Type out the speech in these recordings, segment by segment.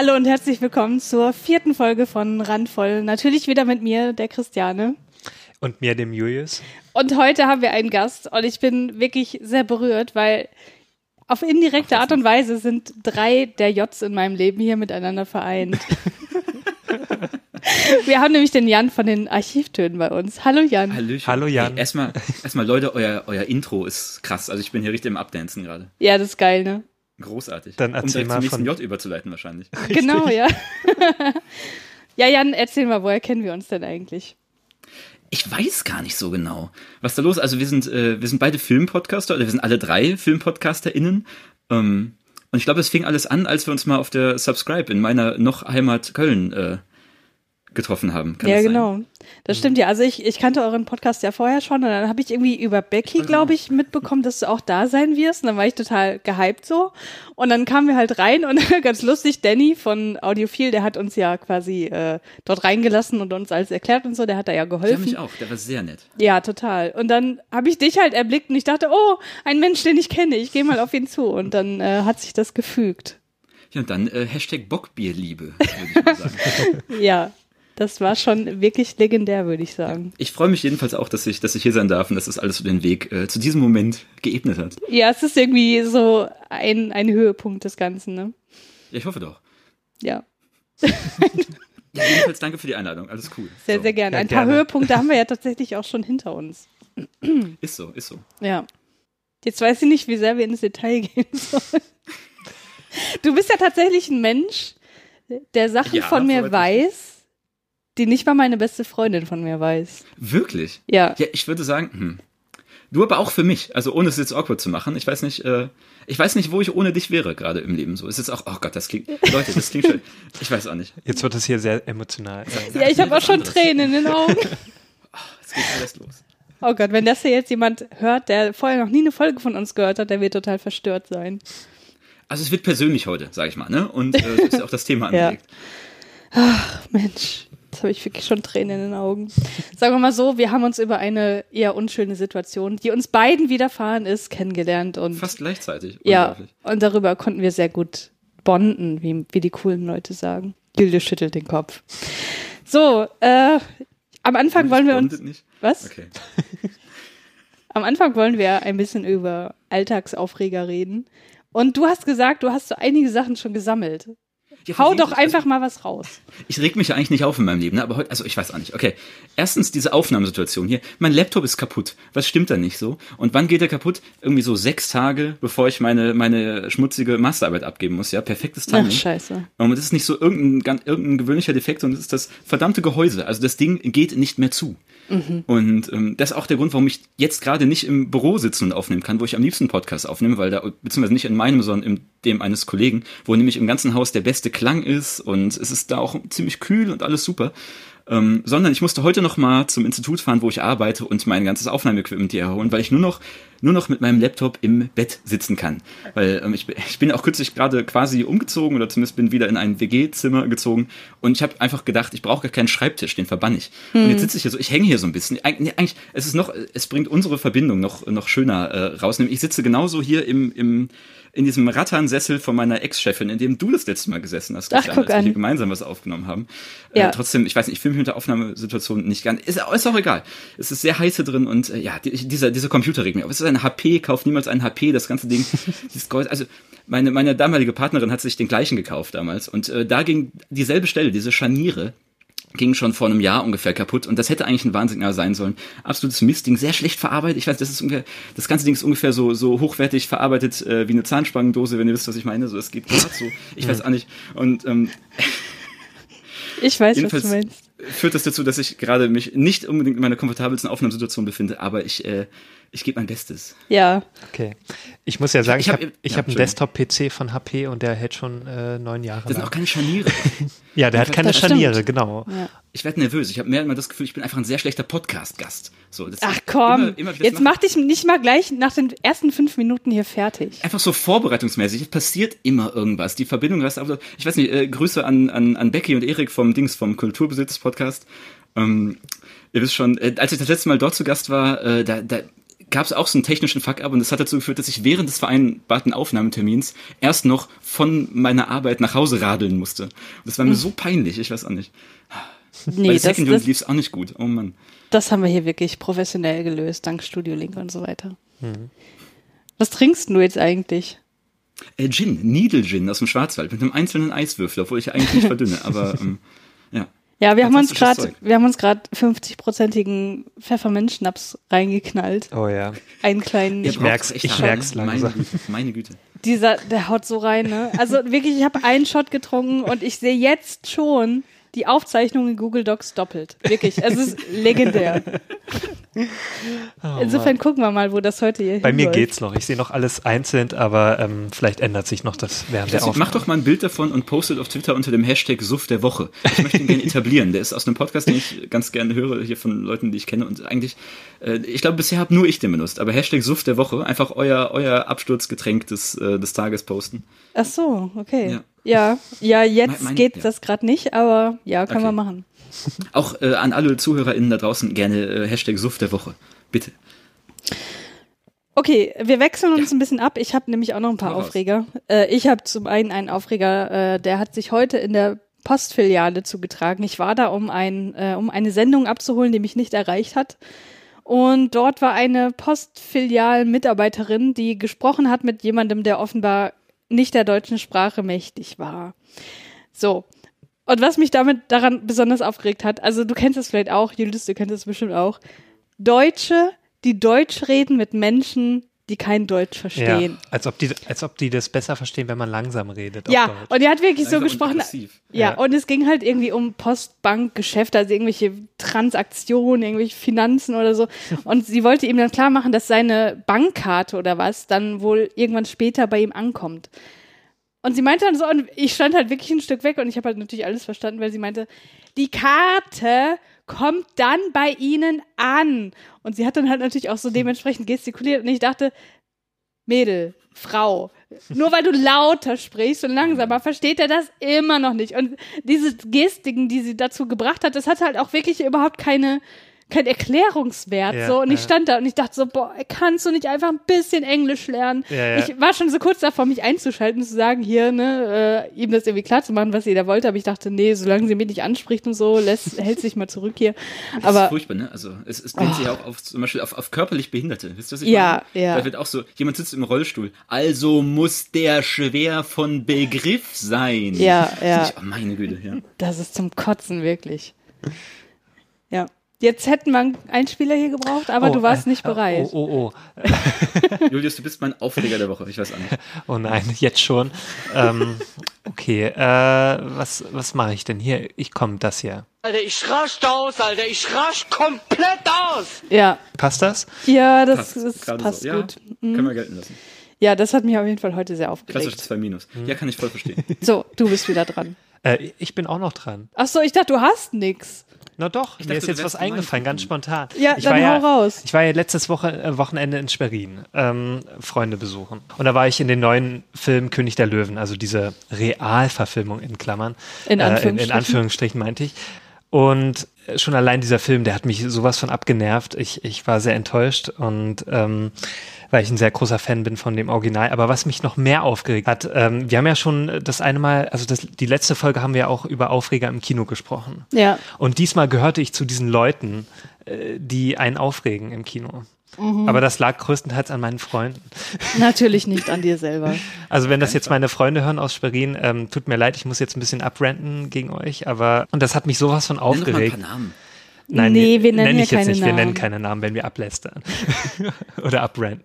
Hallo und herzlich willkommen zur vierten Folge von Randvoll. Natürlich wieder mit mir, der Christiane. Und mir, dem Julius. Und heute haben wir einen Gast und ich bin wirklich sehr berührt, weil auf indirekte Art und Weise sind drei der Js in meinem Leben hier miteinander vereint. Wir haben nämlich den Jan von den Archivtönen bei uns. Hallo Jan. Hallöchen. Hallo Jan. Hey, erstmal, erstmal Leute, euer, euer Intro ist krass. Also ich bin hier richtig im Abdancen gerade. Ja, das ist geil, ne? Großartig. Dann erzähl um mal zum nächsten von- J überzuleiten wahrscheinlich. Genau, ja. ja, Jan, erzähl mal, woher kennen wir uns denn eigentlich? Ich weiß gar nicht so genau, was da los ist. Also wir sind, äh, wir sind beide Filmpodcaster, oder wir sind alle drei FilmpodcasterInnen. Ähm, und ich glaube, es fing alles an, als wir uns mal auf der Subscribe in meiner noch Heimat Köln äh, getroffen haben. Kann ja, das sein? genau. Das stimmt ja. Also ich, ich kannte euren Podcast ja vorher schon und dann habe ich irgendwie über Becky, glaube ich, mitbekommen, dass du auch da sein wirst. Und dann war ich total gehypt so. Und dann kamen wir halt rein und ganz lustig, Danny von Audiophil, der hat uns ja quasi äh, dort reingelassen und uns alles erklärt und so, der hat da ja geholfen. mich auch. Der war sehr nett. Ja, total. Und dann habe ich dich halt erblickt und ich dachte, oh, ein Mensch, den ich kenne, ich gehe mal auf ihn zu. Und dann äh, hat sich das gefügt. Ja, und dann äh, Hashtag Bockbierliebe, würde ich mal sagen. Ja, das war schon wirklich legendär, würde ich sagen. Ich freue mich jedenfalls auch, dass ich, dass ich hier sein darf und dass das alles so den Weg äh, zu diesem Moment geebnet hat. Ja, es ist irgendwie so ein, ein Höhepunkt des Ganzen, ne? Ja, ich hoffe doch. Ja, Ja, jedenfalls danke für die Einladung. Alles cool. sehr, so. sehr gerne. Ja, Ein paar gerne. Höhepunkte haben wir ja tatsächlich auch schon hinter uns. Ist so, ist so. Ja. Jetzt weiß ich nicht, wie sehr wir ins Detail gehen sollen. Du bist ja tatsächlich ein Mensch, der Sachen Ja, von mir weiß, die nicht mal meine beste Freundin von mir weiß. Wirklich? Ja. Ja, ich würde sagen, hm. Du aber auch für mich, also ohne es jetzt awkward zu machen. Ich weiß nicht, äh, ich weiß nicht, wo ich ohne dich wäre gerade im Leben. So ist jetzt auch, oh Gott, das klingt, Leute, das klingt schön. Ich weiß auch nicht. Jetzt wird es hier sehr emotional. Ja, ich habe auch schon anderes. Tränen in den Augen. Es geht alles los. Oh Gott, wenn das hier jetzt jemand hört, der vorher noch nie eine Folge von uns gehört hat, der wird total verstört sein. Also es wird persönlich heute, sag ich mal, ne? Und äh, ist ja auch das Thema Ja. angelegt. Mensch, jetzt habe ich wirklich schon Tränen in den Augen. Sagen wir mal so, wir haben uns über eine eher unschöne Situation, die uns beiden widerfahren ist, kennengelernt und Fast gleichzeitig. ja, und darüber konnten wir sehr gut bonden, wie, wie die coolen Leute sagen. Gilde schüttelt den Kopf. So, äh, am Anfang wollen wir uns, Nicht? was? Okay. Am Anfang wollen wir ein bisschen über Alltagsaufreger reden. Und du hast gesagt, du hast so einige Sachen schon gesammelt. Ja, Hau doch einfach mal was raus. Ich reg mich ja eigentlich nicht auf in meinem Leben, ne? aber heute, also ich weiß auch nicht. Okay, erstens diese Aufnahmesituation hier. Mein Laptop ist kaputt. Was stimmt da nicht so? Und wann geht er kaputt? Irgendwie so sechs Tage, bevor ich meine, meine schmutzige Masterarbeit abgeben muss. Ja, perfektes Ach, Timing. scheiße. Und das ist nicht so irgendein, ganz- irgendein gewöhnlicher Defekt, sondern das ist das verdammte Gehäuse. Also das Ding geht nicht mehr zu. Und ähm, das ist auch der Grund, warum ich jetzt gerade nicht im Büro sitzen und aufnehmen kann, wo ich am liebsten Podcast aufnehme, weil da, beziehungsweise nicht in meinem, sondern in dem eines Kollegen, wo nämlich im ganzen Haus der beste Klang ist und es ist da auch ziemlich kühl und alles super. Ähm, sondern ich musste heute noch mal zum Institut fahren, wo ich arbeite und mein ganzes Aufnahmeequipment hier erholen, weil ich nur noch nur noch mit meinem Laptop im Bett sitzen kann. Weil ähm, ich, bin- ich bin auch kürzlich gerade quasi umgezogen oder zumindest bin wieder in ein WG-Zimmer gezogen und ich habe einfach gedacht, ich brauche gar keinen Schreibtisch, den verbann ich. Und jetzt sitze ich hier so, ich hänge hier so ein bisschen. Eig nee, eigentlich, es ist noch, es bringt unsere Verbindung noch noch schöner äh, raus. Nämlich ich sitze genauso hier im im in diesem Ratternsessel von meiner Ex-Chefin, in dem du das letzte Mal gesessen hast, Ach, Christian, als wir an. hier gemeinsam was aufgenommen haben. Ja. Äh, trotzdem, ich weiß nicht, ich fühle mich mit der Aufnahmesituation nicht ganz. Ist, ist auch egal. Es ist sehr heiß hier drin und äh, ja, die, dieser, dieser Computer regt mich auf. Es ist ein HP, kauf niemals ein HP, das ganze Ding. dieses Gehäuse, also meine, meine damalige Partnerin hat sich den gleichen gekauft damals und äh, da ging dieselbe Stelle, diese Scharniere, ging schon vor einem Jahr ungefähr kaputt und das hätte eigentlich ein Warnsignal sein sollen. Absolutes Mistding, sehr schlecht verarbeitet. Ich weiß, das ist ungefähr, das ganze Ding ist ungefähr so so hochwertig verarbeitet äh, wie eine Zahnspangendose, wenn ihr wisst, was ich meine. So, es geht gerade so. Ich weiß auch nicht. Und ähm, Ich weiß, was du meinst. führt das dazu, dass ich gerade mich nicht unbedingt in meiner komfortabelsten Aufnahmesituation befinde, aber ich äh, ich gebe mein Bestes. Ja, Okay. Ich muss ja sagen, ich ich habe hab- ich ja, hab einen. Desktop-PC von HP und der hält schon äh, neun Jahre Das sind auch keine Scharniere. Ja, der hat keine Das stimmt. Scharniere, genau. ja. Ich werde nervös. Ich habe mehr immer das Gefühl, ich bin einfach ein sehr schlechter Podcast-Gast. So, Ach komm, immer- immer jetzt mach dich nicht mal gleich nach den ersten fünf Minuten hier fertig. einfach so vorbereitungsmäßig. Es passiert immer irgendwas. Die Verbindung auf. Ich weiß nicht, äh, Grüße an, an, an Becky und Erik vom Dings, vom Kulturbesitz-Podcast. Ähm, ihr wisst schon, äh, als ich das letzte Mal dort zu Gast war, äh, da, da gab es auch so einen technischen Fuck-up und das hat dazu geführt, dass ich während des vereinbarten Aufnahmetermins erst noch von meiner Arbeit nach Hause radeln musste. Und das war mir so peinlich, ich weiß auch nicht. Nee, Bei das, Second Unit lief es auch nicht gut. Oh Mann. das haben wir hier wirklich professionell gelöst, dank Studio Link und so weiter. Mhm. Was trinkst du jetzt eigentlich? Äh, Gin, Needle Gin aus dem Schwarzwald mit einem einzelnen Eiswürfel, obwohl ich eigentlich nicht verdünne, aber ähm, ja. Ja, wir haben uns gerade, wir haben uns gerade 50-prozentigen Pfefferminzschnaps reingeknallt. Oh ja. Einen kleinen, Ich merk's- ich hart, merk's langsam. Meine Güte, meine Güte. dieser, der haut so rein, ne? Also wirklich, ich habe einen Shot getrunken und ich sehe jetzt schon die Aufzeichnung in Google Docs doppelt. Wirklich, es ist legendär. Insofern gucken wir mal, wo das heute hier Bei mir hinläuft. geht's noch. Ich sehe noch alles einzeln, aber ähm, vielleicht ändert sich noch das während der Also, mach Aufnahme. doch mal ein Bild davon und postet auf Twitter unter dem Hashtag Suff der Woche. Ich möchte ihn gerne etablieren. Der ist aus einem Podcast, den ich ganz gerne höre, hier von Leuten, die ich kenne. Und eigentlich, äh, ich glaube, bisher habe nur ich den benutzt. Aber Hashtag Suff der Woche, einfach euer, euer Absturzgetränk des, äh, des Tages posten. Ach so, okay. Ja. Ja, ja, jetzt Mein- mein- geht ja. das gerade nicht, aber ja, können Okay. wir machen. Auch äh, an alle ZuhörerInnen da draußen gerne äh, Hashtag Suff der Woche. Bitte. Okay, wir wechseln uns ein bisschen ab. Ich habe nämlich auch noch ein paar Hau raus. Aufreger. Äh, ich habe zum einen einen Aufreger, äh, der hat sich heute in der Postfiliale zugetragen. Ich war da, um, ein, äh, um eine Sendung abzuholen, die mich nicht erreicht hat. Und dort war eine Postfilial-Mitarbeiterin, die gesprochen hat mit jemandem, der offenbar nicht der deutschen Sprache mächtig war. So. Und was mich damit daran besonders aufgeregt hat, also du kennst es vielleicht auch, Julius, du kennst es bestimmt auch. Deutsche, die Deutsch reden mit Menschen, die kein Deutsch Ja, verstehen. als ob, die, als ob die das besser verstehen, wenn man langsam redet. auf Ja, Deutsch. und die hat wirklich so Langsam und gesprochen. Ja, Ja. und es ging halt irgendwie um Postbankgeschäfte, also irgendwelche Transaktionen, irgendwelche Finanzen oder so. Und sie wollte ihm dann klar machen, dass seine Bankkarte oder was dann wohl irgendwann später bei ihm ankommt. Und sie meinte dann so, und ich stand halt wirklich ein Stück weg und ich habe halt natürlich alles verstanden, weil sie meinte, die Karte kommt dann bei ihnen an. Und sie hat dann halt natürlich auch so dementsprechend gestikuliert und ich dachte, Mädel, Frau, nur weil du lauter sprichst und langsamer, versteht er das immer noch nicht. Und diese Gestiken, die sie dazu gebracht hat, das hat halt auch wirklich überhaupt keine, kein Erklärungswert. Ja, so. Und ich stand da und ich dachte so, boah, kannst du nicht einfach ein bisschen Englisch lernen? Ja, ja. Ich war schon so kurz davor, mich einzuschalten, zu sagen, hier, ne, äh, ihm das irgendwie klar zu machen, was sie da wollte. Aber ich dachte, nee, solange sie mich nicht anspricht und so, lässt, hält sich mal zurück hier. Das ist Aber furchtbar, ne? Also es, es bringt sich auch auf zum Beispiel auf, auf körperlich Behinderte. Wisst ihr, was ich Ja, meine? ja. Da wird auch so, jemand sitzt im Rollstuhl. Also muss der schwer von Begriff sein. Ja, ja. Ich, oh, meine Güte, ja. das ist zum Kotzen, wirklich. Ja. Jetzt hätten wir einen Einspieler hier gebraucht, aber Oh, du warst äh, nicht bereit. Oh, oh, oh. Julius, du bist mein Aufreger der Woche. Ich weiß auch nicht. Oh nein, jetzt schon. ähm, okay, äh, was, was mache ich denn hier? Ich komme das hier. Alter, ich rasch aus, Alter, ich rasch komplett aus. Ja, Passt das? ja, das, das gerade passt so. gut. Ja, können wir gelten lassen. Ja, das hat mich auf jeden Fall heute sehr aufgeregt. 2 Minus. Hm. Ja, kann ich voll verstehen. So, du bist wieder dran. Äh, ich bin auch noch dran. Ach so, ich dachte, du hast nix. Na doch, mir dachte, ist jetzt was eingefallen, ganz spontan. Ja, ich dann war ja, hau raus. Ich war ja letztes Woche, äh, Wochenende in Schwerin, ähm, Freunde besuchen. Und da war ich in den neuen Film König der Löwen, also diese Realverfilmung in Klammern. In Äh, in, Anführungsstrichen. in Anführungsstrichen meinte ich. Und schon allein dieser Film, der hat mich sowas von abgenervt. Ich, ich war sehr enttäuscht und ähm, weil ich ein sehr großer Fan bin von dem Original. Aber was mich noch mehr aufgeregt hat, ähm, wir haben ja schon das eine Mal, also das, die letzte Folge haben wir auch über Aufreger im Kino gesprochen. Ja. Und diesmal gehörte ich zu diesen Leuten, äh, die einen aufregen im Kino. Mhm. Aber das lag größtenteils an meinen Freunden. Natürlich nicht an dir selber. Also wenn das jetzt meine Freunde hören aus Schwerin, ähm, tut mir leid, ich muss jetzt ein bisschen abrenten gegen euch, aber und das hat mich sowas von Nenn doch mal ein aufgeregt. paar Namen. Nein, Nee, wir nennen nenn ich jetzt keine nicht. Wir nennen Namen. keine Namen, wenn wir ablästern oder abrenten.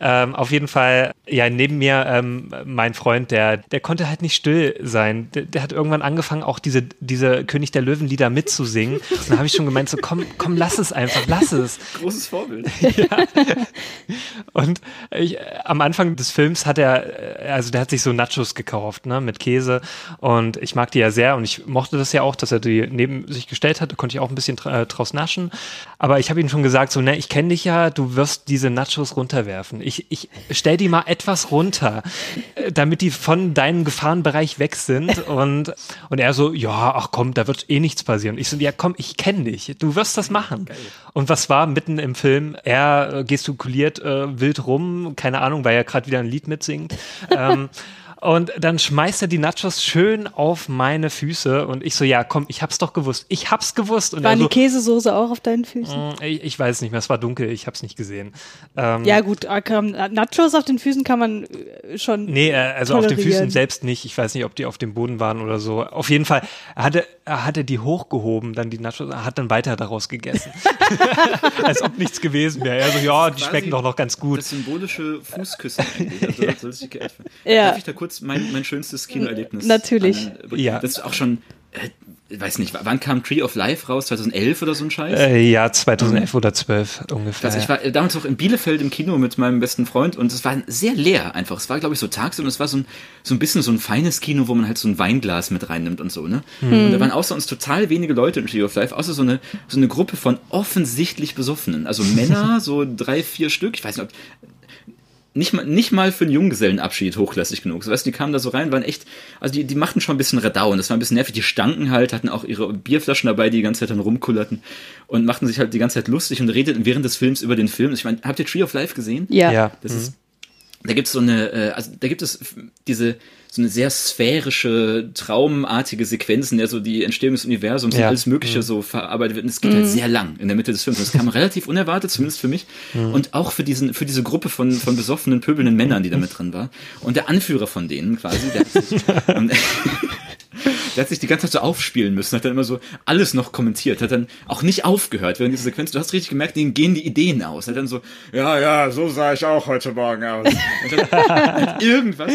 Ähm, auf jeden Fall, ja, neben mir ähm, mein Freund, der, der konnte halt nicht still sein. Der, der hat irgendwann angefangen, auch diese, diese König der Löwen-Lieder mitzusingen. Und da habe ich schon gemeint, so komm, komm, lass es einfach, lass es. Großes Vorbild. Und ich, äh, am Anfang des Films hat er, äh, also der hat sich so Nachos gekauft, ne, mit Käse. Und ich mag die ja sehr und ich mochte das ja auch, dass er die neben sich gestellt hat. Da konnte ich auch ein bisschen äh, draus naschen. Aber ich habe ihm schon gesagt, so, ne, ich kenne dich ja, du wirst diese Nachos runterwerfen. Ich, ich stell die mal etwas runter, damit die von deinem Gefahrenbereich weg sind. Und, und er so, ja, ach komm, da wird eh nichts passieren. Ich so, ja komm, ich kenne dich, du wirst das machen. Und was war mitten im Film? Er äh, gestikuliert äh, wild rum, keine Ahnung, weil er gerade wieder ein Lied mitsingt. ähm, und dann schmeißt er die Nachos schön auf meine Füße und ich so, ja, komm, ich hab's doch gewusst. Ich hab's gewusst. Und War er so, die Käsesoße auch auf deinen Füßen? "Mm, ich, ich weiß nicht mehr, es war dunkel, ich hab's nicht gesehen. Ähm, Ja, gut, kann- Nachos auf den Füßen kann man äh, schon. Nee, äh, also auf den tolerieren. Füßen selbst nicht. Ich weiß nicht, ob die auf dem Boden waren oder so. Auf jeden Fall, er hatte, er hatte die hochgehoben, dann die Nachos, er hat dann weiter daraus gegessen. Als ob nichts gewesen wäre. Er so, ja, die schmecken doch noch ganz gut. Das symbolische Fußküssen eigentlich. Also, das soll werden. Ja. Darf ich da kurz mein, mein schönstes Kinoerlebnis Natürlich. An, Ja. Das ist auch schon, äh, ich weiß nicht, wann kam Tree of Life raus? 2011 oder so ein Scheiß? Äh, ja, 2011 oder 12 ungefähr. Also ich war äh, damals auch in Bielefeld im Kino mit meinem besten Freund und es war sehr leer einfach. Es war, glaube ich, so tagsüber und es war so ein, so ein bisschen so ein feines Kino, wo man halt so ein Weinglas mit reinnimmt und so, ne? Und da waren außer uns total wenige Leute im Tree of Life, außer so eine, so eine Gruppe von offensichtlich Besoffenen. Also Männer, so drei, vier Stück. Ich weiß nicht, ob nicht mal, nicht mal für einen Junggesellenabschied hochklassig genug. So, weißt du, die kamen da so rein, waren echt, also die, die machten schon ein bisschen Radau und das war ein bisschen nervig. Die stanken halt, hatten auch ihre Bierflaschen dabei, die die ganze Zeit dann rumkullerten und machten sich halt die ganze Zeit lustig und redeten während des Films über den Film. Ich meine, habt ihr Tree of Life gesehen? Ja. ja. Das ist, da gibt es so eine, äh, also da gibt es diese, so eine sehr sphärische, traumartige Sequenz, in der so die Entstehung des Universums und Ja. alles Mögliche so verarbeitet wird. Und es geht halt sehr lang in der Mitte des Films. Und Das kam relativ unerwartet, zumindest für mich. Und auch für diesen, für diese Gruppe von, von besoffenen, pöbelnden Männern, die da mit drin war. Und der Anführer von denen quasi, der hat sich, und, der hat sich die ganze Zeit so aufspielen müssen, hat dann immer so alles noch kommentiert, hat dann auch nicht aufgehört während dieser Sequenz. Du hast richtig gemerkt, denen gehen die Ideen aus. Hat dann so, ja, ja, so sah ich auch heute Morgen aus. Und dann hat irgendwas,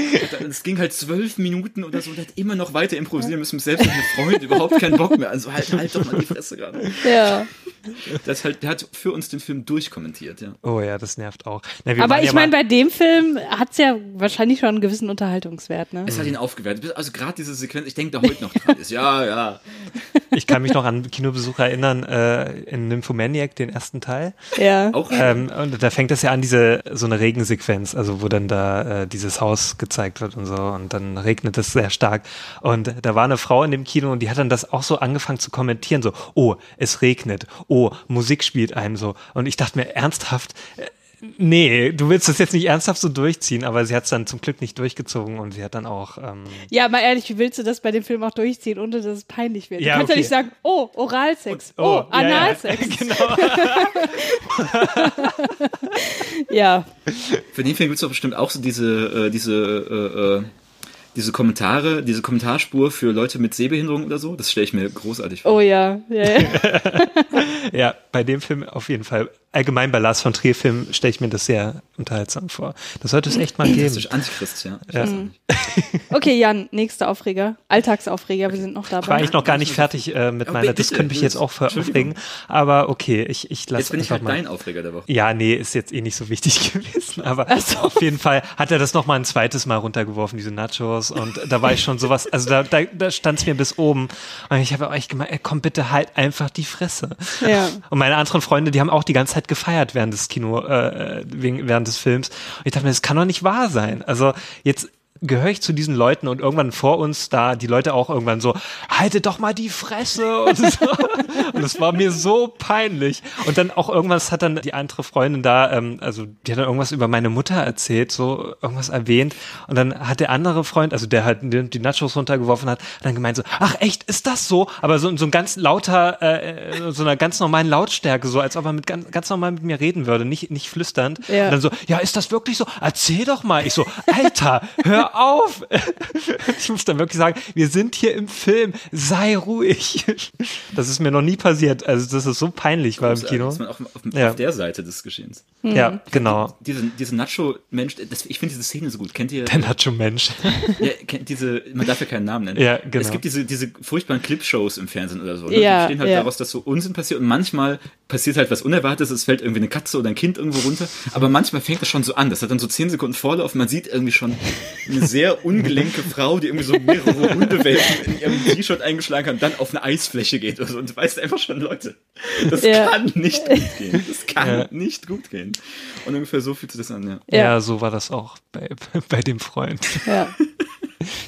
es ging halt zwölf Minuten oder so, und er hat immer noch weiter improvisieren müssen, selbst mit einem Freund überhaupt keinen Bock mehr. Also halt, halt doch mal die Fresse gerade. Ja. Das halt, der hat für uns den Film durchkommentiert, ja. Oh ja, das nervt auch. Na, wir Aber ich ja meine, bei dem Film hat's ja wahrscheinlich schon einen gewissen Unterhaltungswert, ne? Es hat ihn aufgewertet. Also gerade diese Sequenz, ich denke da heute noch dran ist. Ja, ja. ich kann mich noch an Kinobesuch erinnern, äh, in Nymphomaniac, den ersten Teil. Ja. Auch Ähm, und da fängt das ja an, diese, so eine Regensequenz, also wo dann da äh, dieses Haus gezeigt wird und so und dann regnet es sehr stark. Und da war eine Frau in dem Kino und die hat dann das auch so angefangen zu kommentieren, so, oh, es regnet, oh, Musik spielt einem so. Und ich dachte mir ernsthaft, äh, nee, du willst das jetzt nicht ernsthaft so durchziehen, aber sie hat es dann zum Glück nicht durchgezogen und sie hat dann auch, ähm, Ja, mal ehrlich, wie willst du das bei dem Film auch durchziehen, ohne dass es peinlich wird? Ja, du kannst okay. ja nicht sagen, oh, Oralsex, Und- oh, oh, ja, ja. Analsex. genau. Ja, Für den Film gibt es doch bestimmt auch so diese, äh, diese, äh, äh, diese Kommentare, diese Kommentarspur für Leute mit Sehbehinderung oder so. Das stelle ich mir großartig vor. oh ja. ja, ja. Ja, bei dem Film auf jeden Fall. Allgemein bei Lars von Trier Filmen stelle ich mir das sehr unterhaltsam vor. Das sollte es echt mal Das geben. ist Antichrist, ja. Ja. Okay, Jan, nächster Aufreger. Alltagsaufreger, wir sind noch Ich war dabei. eigentlich noch gar nicht fertig äh, mit Oh, meiner, bitte, das könnte mich jetzt auch aufregen. Aber okay, ich, ich lasse Jetzt bin ich einfach halt mal. dein Aufreger der Woche. Ja, nee, ist jetzt eh nicht so wichtig gewesen, aber so. auf jeden Fall hat er das noch mal ein zweites Mal runtergeworfen, diese Nachos und da war ich schon sowas, also da, da, da stand es mir bis oben und ich habe euch gemeint, komm bitte halt einfach die Fresse. Ja. Und meine anderen Freunde, die haben auch die ganze Zeit gefeiert während des Kino, äh, wegen, während des Films und ich dachte mir, das kann doch nicht wahr sein. Also jetzt gehöre ich zu diesen Leuten und irgendwann vor uns da die Leute auch irgendwann so, haltet doch mal die Fresse und so. Und das war mir so peinlich. Und dann auch irgendwas hat dann die andere Freundin da, ähm, also die hat dann irgendwas über meine Mutter erzählt, so irgendwas erwähnt. Und dann hat der andere Freund, also der halt die, die Nachos runtergeworfen hat, dann gemeint so, ach echt, ist das so? Aber so, so ein ganz lauter, äh, so einer ganz normalen Lautstärke, so als ob er mit ganz, ganz normal mit mir reden würde, nicht, nicht flüsternd. Ja. Und dann so, ja, ist das wirklich so? Erzähl doch mal. Ich so, Alter, hör auf. Ich muss dann wirklich sagen, wir sind hier im Film, sei ruhig. Das ist mir noch nie passiert. Also das ist so peinlich war im Kino. Ist man auch auf, Ja. auf der Seite des Geschehens. Ja, genau. Diese, diese Nacho-Mensch, ich finde diese Szene so gut. Kennt ihr? Der Nacho-Mensch. Ja, kennt diese, man darf ja keinen Namen nennen. Ja, genau. Es gibt diese, diese furchtbaren Clipshows im Fernsehen oder so. Ne? Ja, die bestehen halt ja. daraus, dass so Unsinn passiert und manchmal passiert halt was Unerwartetes, es fällt irgendwie eine Katze oder ein Kind irgendwo runter, aber manchmal fängt das schon so an. Das hat dann so zehn Sekunden Vorlauf, man sieht irgendwie schon eine, eine sehr ungelenke Frau, die irgendwie so mehrere Hundewelpen in ihrem T-Shirt eingeschlagen hat und dann auf eine Eisfläche geht oder so. Und du weißt einfach schon, Leute, das Ja. kann nicht gut gehen. Das kann nicht gut gehen. Und ungefähr so fühlt sich das an, ja. Ja. Ja. so war das auch bei, bei dem Freund. Ja.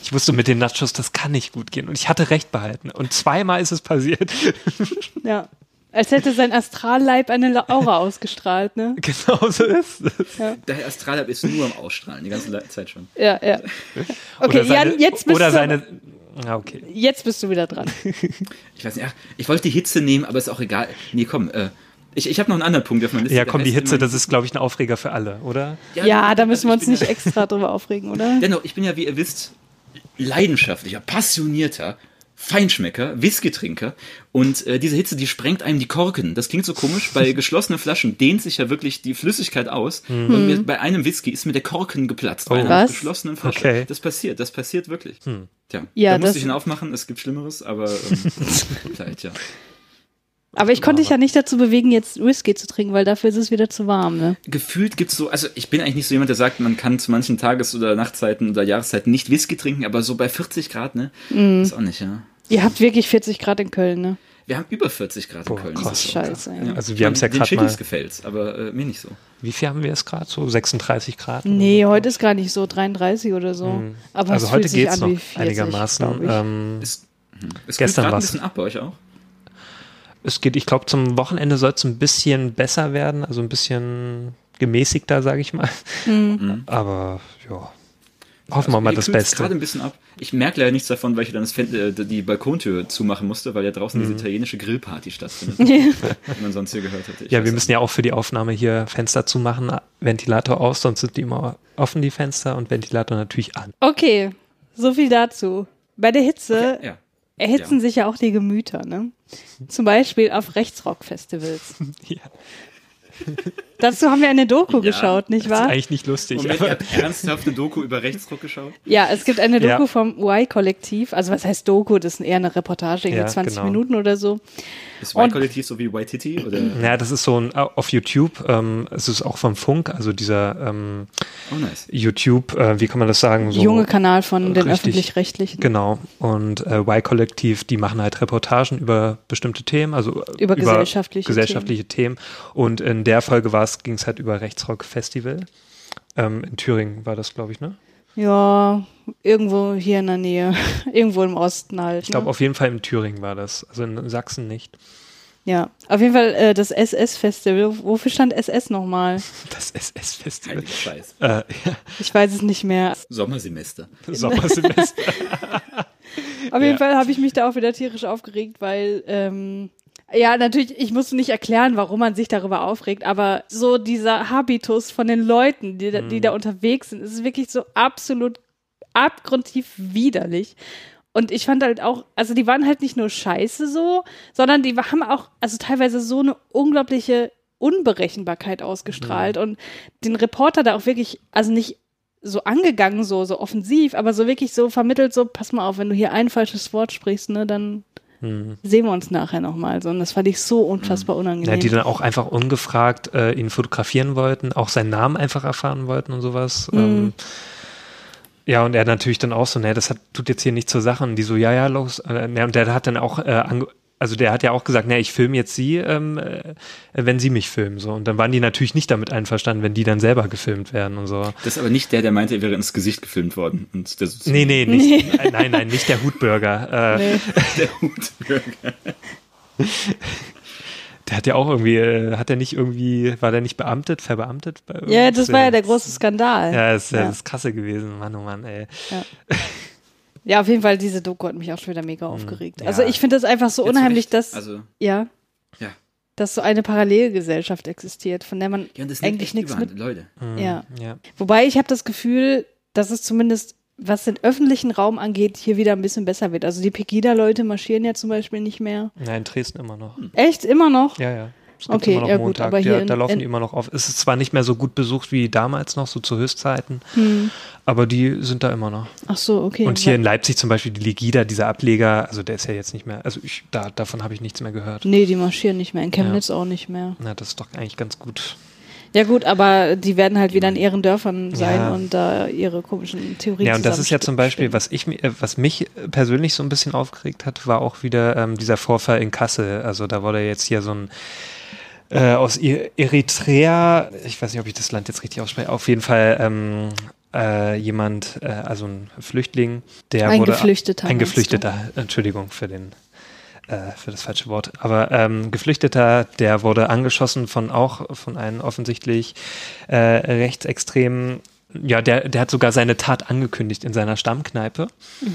Ich wusste mit den Nachos, das kann nicht gut gehen. Und ich hatte recht behalten. Und zweimal ist es passiert. ja. Als hätte sein Astralleib eine Aura ausgestrahlt, ne? genau so ist es. Der Astralab ist nur am Ausstrahlen, die ganze Zeit schon. Ja, ja. Okay, oder seine, Jan, jetzt bist oder du, seine. Ja, okay. jetzt bist du wieder dran. Ich weiß nicht, ach, ich wollte die Hitze nehmen, aber ist auch egal. Nee, komm, äh, ich, ich habe noch einen anderen Punkt auf meiner Liste. Ja, komm, die Hitze, das ist, glaube ich, ein Aufreger für alle, oder? Ja, da müssen wir uns nicht extra drüber aufregen, oder? Ja, dennoch, ich bin ja, wie ihr wisst, leidenschaftlicher, passionierter Feinschmecker, Whisky-Trinker und äh, diese Hitze, die sprengt einem die Korken. Das klingt so komisch, bei geschlossenen Flaschen dehnt sich ja wirklich die Flüssigkeit aus und mir, bei einem Whisky ist mir der Korken geplatzt, bei Oh. einer Was? geschlossenen Flasche. Okay. Das passiert, das passiert wirklich. Tja, Ja, da musste ich ihn aufmachen, es gibt Schlimmeres, aber ähm, vielleicht, ja. Aber ich konnte dich ja nicht dazu bewegen, jetzt Whisky zu trinken, weil dafür ist es wieder zu warm, ne? gefühlt gibt's so, also ich bin eigentlich nicht so jemand, der sagt, man kann zu manchen Tages- oder Nachtzeiten oder Jahreszeiten nicht Whisky trinken, aber so bei 40 Grad, ne? Mhm. Ist auch nicht, ja. Ihr habt wirklich 40 Grad in Köln, ne? Wir haben über 40 Grad in Boah, Köln. krass. Ist Scheiße. Ja. Also wir meine, haben's ja Chilis mal- gefällt's, aber äh, mir nicht so. Wie viel haben wir es gerade? So 36 Grad? Nee, so? heute ist gar nicht so 33 oder so. Aber Also es heute geht's an noch wie 40, einigermaßen. Ähm, Es, hm. es Gestern grad ein bisschen ab bei euch auch. es geht, ich glaube, zum Wochenende soll es ein bisschen besser werden, also ein bisschen gemäßigter, sage ich mal. Mhm. Aber ja, hoffen wir mal das Beste. gerade ein bisschen ab. Ich merke leider nichts davon, weil ich dann das Fen äh, die Balkontür zumachen musste, weil ja draußen Mhm. diese italienische Grillparty stattfindet, die man sonst hier gehört hätte. Ich Ja, wir müssen ja auch für die Aufnahme hier Fenster zumachen, Ventilator aus, sonst sind die immer offen, die Fenster, und Ventilator natürlich an. Okay, so viel dazu. Bei der Hitze nicht. Ja. erhitzen Ja. sich ja auch die Gemüter, ne? Zum Beispiel auf Rechtsrock-Festivals. Ja, Dazu haben wir eine Doku Ja, geschaut, nicht das ist wahr? eigentlich nicht lustig. Moment, ihr aber, habt ernsthafte Doku über Rechtsruck geschaut? Ja, es gibt eine Doku Ja. vom Y-Kollektiv. Also was heißt Doku? Das ist eher eine Reportage, irgendwie Ja, 20 genau. Minuten oder so. Ist Y-Kollektiv so wie? Oder? ja, das ist so ein auf YouTube. Ähm, es ist auch vom Funk, also dieser ähm, Oh, nice. YouTube, äh, wie kann man das sagen? So, Junge Kanal von den richtig. öffentlich-rechtlichen. Genau. Und äh, Y-Kollektiv, die machen halt Reportagen über bestimmte Themen, also äh, Über gesellschaftliche gesellschaftliche Themen. Und in der Folge ging es halt über Rechtsrock-Festival. Ähm, in Thüringen war das, glaube ich, ne? Ja, irgendwo hier in der Nähe. irgendwo im Osten halt. Ich glaube, ne? auf jeden Fall in Thüringen war das. Also in Sachsen nicht. Ja, auf jeden Fall äh, das SS-Festival. Wofür stand SS nochmal? Das SS-Festival. Heiliger Scheiß. Äh, ja, Ich weiß es nicht mehr. Sommersemester. Sommersemester. Auf jeden Ja. Fall habe ich mich da auch wieder tierisch aufgeregt, weil ähm, ja, natürlich, ich musste nicht erklären, warum man sich darüber aufregt, aber so dieser Habitus von den Leuten, die, da- die Mhm. da unterwegs sind, ist wirklich so absolut abgrundtief widerlich. Und ich fand halt auch, also die waren halt nicht nur scheiße so, sondern die haben auch, also teilweise so eine unglaubliche Unberechenbarkeit ausgestrahlt und den Reporter da auch wirklich, also nicht so angegangen, so, so offensiv, aber so wirklich so vermittelt, so, pass mal auf, wenn du hier ein falsches Wort sprichst, ne, dann sehen wir uns nachher nochmal. So, und das fand ich so unfassbar unangenehm. Ja, die dann auch einfach ungefragt äh, ihn fotografieren wollten, auch seinen Namen einfach erfahren wollten und sowas. Mhm. Ähm, ja, und er natürlich dann auch so, ne, das hat, tut jetzt hier nicht zur Sache. Und die so, ja, ja, los. Äh, ne, und der hat dann auch, äh, also der hat ja auch gesagt, ne, ich filme jetzt sie, ähm, äh, wenn sie mich filmen. So. Und dann waren die natürlich nicht damit einverstanden, wenn die dann selber gefilmt werden und so. Das ist aber nicht der, der meinte, er wäre ins Gesicht gefilmt worden. Und der so Nee, nee, nicht, nein, nein, nein, nicht der Hutbürger. Äh, Nee. der Hutbürger. Der hat ja auch irgendwie, äh, hat er nicht irgendwie, war der nicht beamtet, verbeamtet? Bei Ja, das war ja der große Skandal. Ja, das ist ja Ja. das Krasse gewesen, Mann, oh Mann, ey. Ja, auf jeden Fall, diese Doku hat mich auch schon wieder mega aufgeregt. Mhm. Ja. Also ich finde das einfach so Ja, unheimlich, dass, Also, ja, ja. dass so eine Parallelgesellschaft existiert, von der man Ja, eigentlich nichts mit. Leute. Ja. Ja. Wobei ich habe das Gefühl, dass es zumindest, was den öffentlichen Raum angeht, hier wieder ein bisschen besser wird. Also die Pegida-Leute marschieren ja zum Beispiel nicht mehr. Ja, in Dresden immer noch. Echt? Immer noch? Ja, ja. Es gibt Okay, immer noch ja gut, Montag. aber hier ja, da laufen die immer noch auf. Es ist zwar nicht mehr so gut besucht wie damals noch, so zu Höchstzeiten, Hm. aber die sind da immer noch. Ach so, okay. Und hier in Leipzig zum Beispiel die Legida, dieser Ableger, also der ist ja jetzt nicht mehr, also ich, da, davon habe ich nichts mehr gehört. Nee, die marschieren nicht mehr. In Chemnitz auch nicht mehr. Na, das ist doch eigentlich ganz gut. Ja gut, aber die werden halt wieder in ihren Dörfern sein Ja. und da ihre komischen Theorien Ja, und das ist ja zum Beispiel, was ich äh, was mich persönlich so ein bisschen aufgeregt hat, war auch wieder ähm, dieser Vorfall in Kassel. Also da wurde jetzt hier so ein äh, aus Eritrea, ich weiß nicht, ob ich das Land jetzt richtig ausspreche, auf jeden Fall ähm, äh, jemand, äh, also ein Flüchtling, der Ein wurde Geflüchteter, ein? Geflüchteter, Entschuldigung für den äh, für das falsche Wort, aber ähm, Geflüchteter, der wurde angeschossen von auch von einem offensichtlich äh, rechtsextremen, ja, der, der hat sogar seine Tat angekündigt in seiner Stammkneipe. Er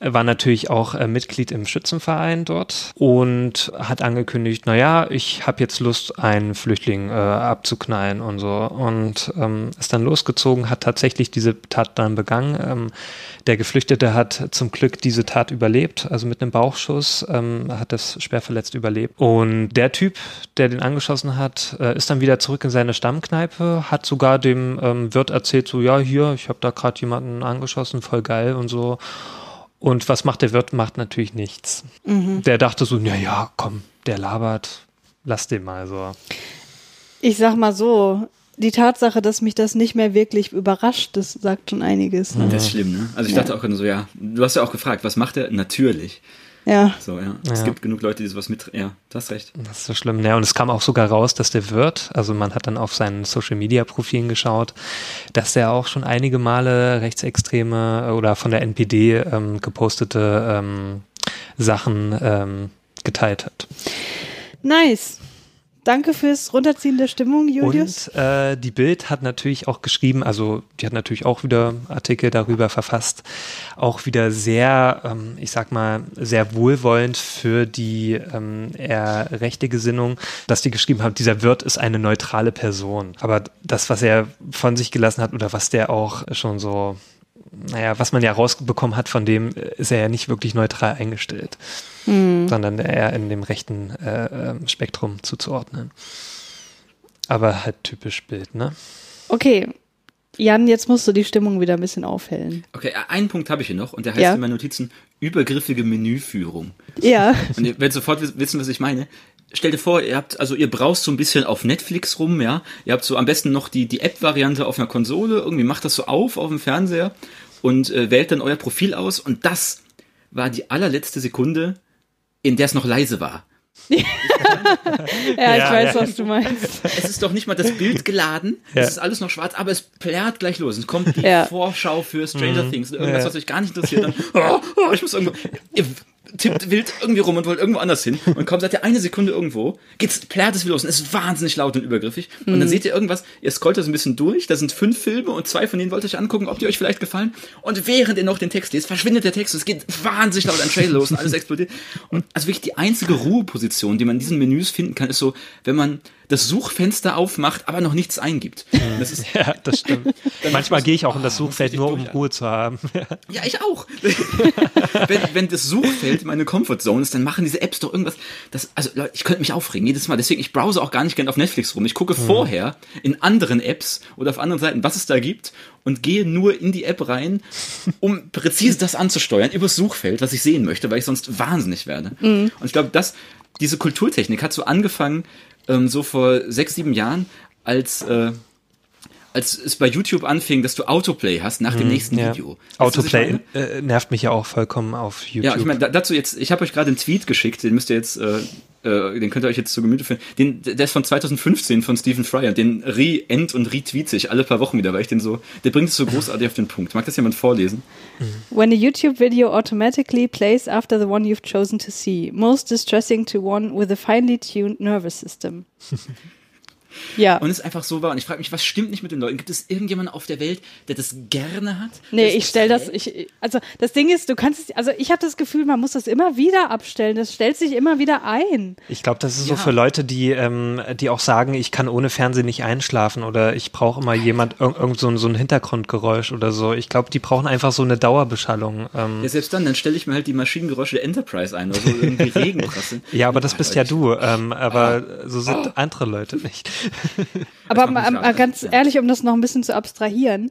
war natürlich auch äh, Mitglied im Schützenverein dort und hat angekündigt, naja, ich habe jetzt Lust, einen Flüchtling äh, abzuknallen und so. Und ähm, ist dann losgezogen, hat tatsächlich diese Tat dann begangen. Ähm, der Geflüchtete hat zum Glück diese Tat überlebt, also mit einem Bauchschuss, ähm, hat das schwer verletzt überlebt. Und der Typ, der den angeschossen hat, äh, ist dann wieder zurück in seine Stammkneipe, hat sogar dem ähm, Wirt erzählt, so, ja, hier, ich habe da gerade jemanden angeschossen, voll geil und so. Und was macht der Wirt? Macht natürlich nichts. Der dachte so, na ja, komm, der labert, lass den mal so. Ich sag mal so, die Tatsache, dass mich das nicht mehr wirklich überrascht, das sagt schon einiges. Ne? Das ist schlimm, ne? Also ich dachte auch gerade so, ja, du hast ja auch gefragt, was macht er? Natürlich. Ja. So, ja. Es Ja. gibt genug Leute, die sowas mit, ja, du hast recht. Das ist so schlimm. Ja, und es kam auch sogar raus, dass der Wirt, also man hat dann auf seinen Social Media Profilen geschaut, dass der auch schon einige Male rechtsextreme oder von der NPD ähm, gepostete ähm, Sachen ähm, geteilt hat. Nice. Danke fürs Runterziehen der Stimmung, Julius. Und äh, die Bild hat natürlich auch geschrieben, also die hat natürlich auch wieder Artikel darüber verfasst, auch wieder sehr, ähm, ich sag mal, sehr wohlwollend für die ähm, eher rechte Gesinnung, dass die geschrieben haben, dieser Wirt ist eine neutrale Person. Aber das, was er von sich gelassen hat oder was der auch schon so naja, was man ja rausbekommen hat, von dem äh, ist er ja nicht wirklich neutral eingestellt, sondern eher in dem rechten äh, ähm, Spektrum zuzuordnen. Aber halt typisch Bild, ne? Okay. Jan, jetzt musst du die Stimmung wieder ein bisschen aufhellen. Okay, einen Punkt habe ich hier noch und der heißt Ja. in meinen Notizen übergriffige Menüführung. Ja. Und ihr werdet sofort wis- wissen, was ich meine. Stell dir vor, ihr habt, also ihr braust so ein bisschen auf Netflix rum, ja. Ihr habt so am besten noch die, die App-Variante auf einer Konsole, irgendwie macht das so auf auf dem Fernseher und äh, wählt dann euer Profil aus und das war die allerletzte Sekunde, in der es noch leise war. Ja, ich Ja, weiß, ja. was du meinst. Es ist doch nicht mal das Bild geladen, Ja. es ist alles noch schwarz, aber es plärt gleich los. Es kommt die Ja. Vorschau für Stranger Things, irgendwas, Ja. was euch gar nicht interessiert. Dann, oh, oh, ich muss irgendwo. Tippt wild irgendwie rum und wollt irgendwo anders hin. Und kaum seid ihr eine Sekunde irgendwo, geht's, plärt es wieder los und es ist wahnsinnig laut und übergriffig. Und dann seht ihr irgendwas, ihr scrollt das ein bisschen durch, da sind fünf Filme und zwei von denen wollt ihr euch angucken, ob die euch vielleicht gefallen. Und während ihr noch den Text lest, verschwindet der Text und es geht wahnsinnig laut ein Trailer los und alles explodiert. Und also wirklich die einzige Ruheposition, die man in diesen Menüs finden kann, ist so, wenn man das Suchfenster aufmacht, aber noch nichts eingibt. Das ist, Ja, das stimmt. Manchmal gehe ich auch in das Ah, Suchfeld nur, um Ruhe zu haben. ja, ich auch. wenn, wenn das Suchfeld meine Comfortzone ist, dann machen diese Apps doch irgendwas. Das, also Leute, ich könnte mich aufregen jedes Mal. Deswegen, ich browse auch gar nicht gern auf Netflix rum. Ich gucke vorher in anderen Apps oder auf anderen Seiten, was es da gibt und gehe nur in die App rein, um präzise das anzusteuern übers Suchfeld, was ich sehen möchte, weil ich sonst wahnsinnig werde. Und ich glaube, das, diese Kulturtechnik hat so angefangen, ähm, so vor sechs, sieben Jahren, als äh, als es bei YouTube anfing, dass du Autoplay hast nach dem nächsten Ja. Video. Weißt du, Autoplay meine? äh, nervt mich ja auch vollkommen auf YouTube. Ja, ich meine, da, dazu jetzt, ich habe euch gerade einen Tweet geschickt, den müsst ihr jetzt, äh, äh, den könnt ihr euch jetzt zu Gemüte führen. Den, der ist von 2015 von Stephen Fry und den re-end und retweet ich alle paar Wochen wieder, weil ich den so, der bringt es so großartig auf den Punkt. Mag das jemand vorlesen? When a YouTube video automatically plays after the one you've chosen to see, most distressing to one with a finely tuned nervous system. Ja. Und es einfach so war. Und ich frage mich, was stimmt nicht mit den Leuten? Gibt es irgendjemanden auf der Welt, der das gerne hat? Nee, ich es stell das, ich, also das Ding ist, du kannst es, also ich habe das Gefühl, man muss das immer wieder abstellen. Das stellt sich immer wieder ein. Ich glaube, das ist so Ja. für Leute, die, ähm, die auch sagen, ich kann ohne Fernsehen nicht einschlafen oder ich brauche immer jemand, irg irgend so ein, so ein Hintergrundgeräusch oder so. Ich glaube, die brauchen einfach so eine Dauerbeschallung. Ähm, Ja, selbst dann, dann stelle ich mir halt die Maschinengeräusche der Enterprise ein oder so irgendwie Regenprasseln. ja, aber das bist ja du. Ähm, aber Ah. so sind andere Leute nicht. Aber mal, ganz ehrlich, um das noch ein bisschen zu abstrahieren,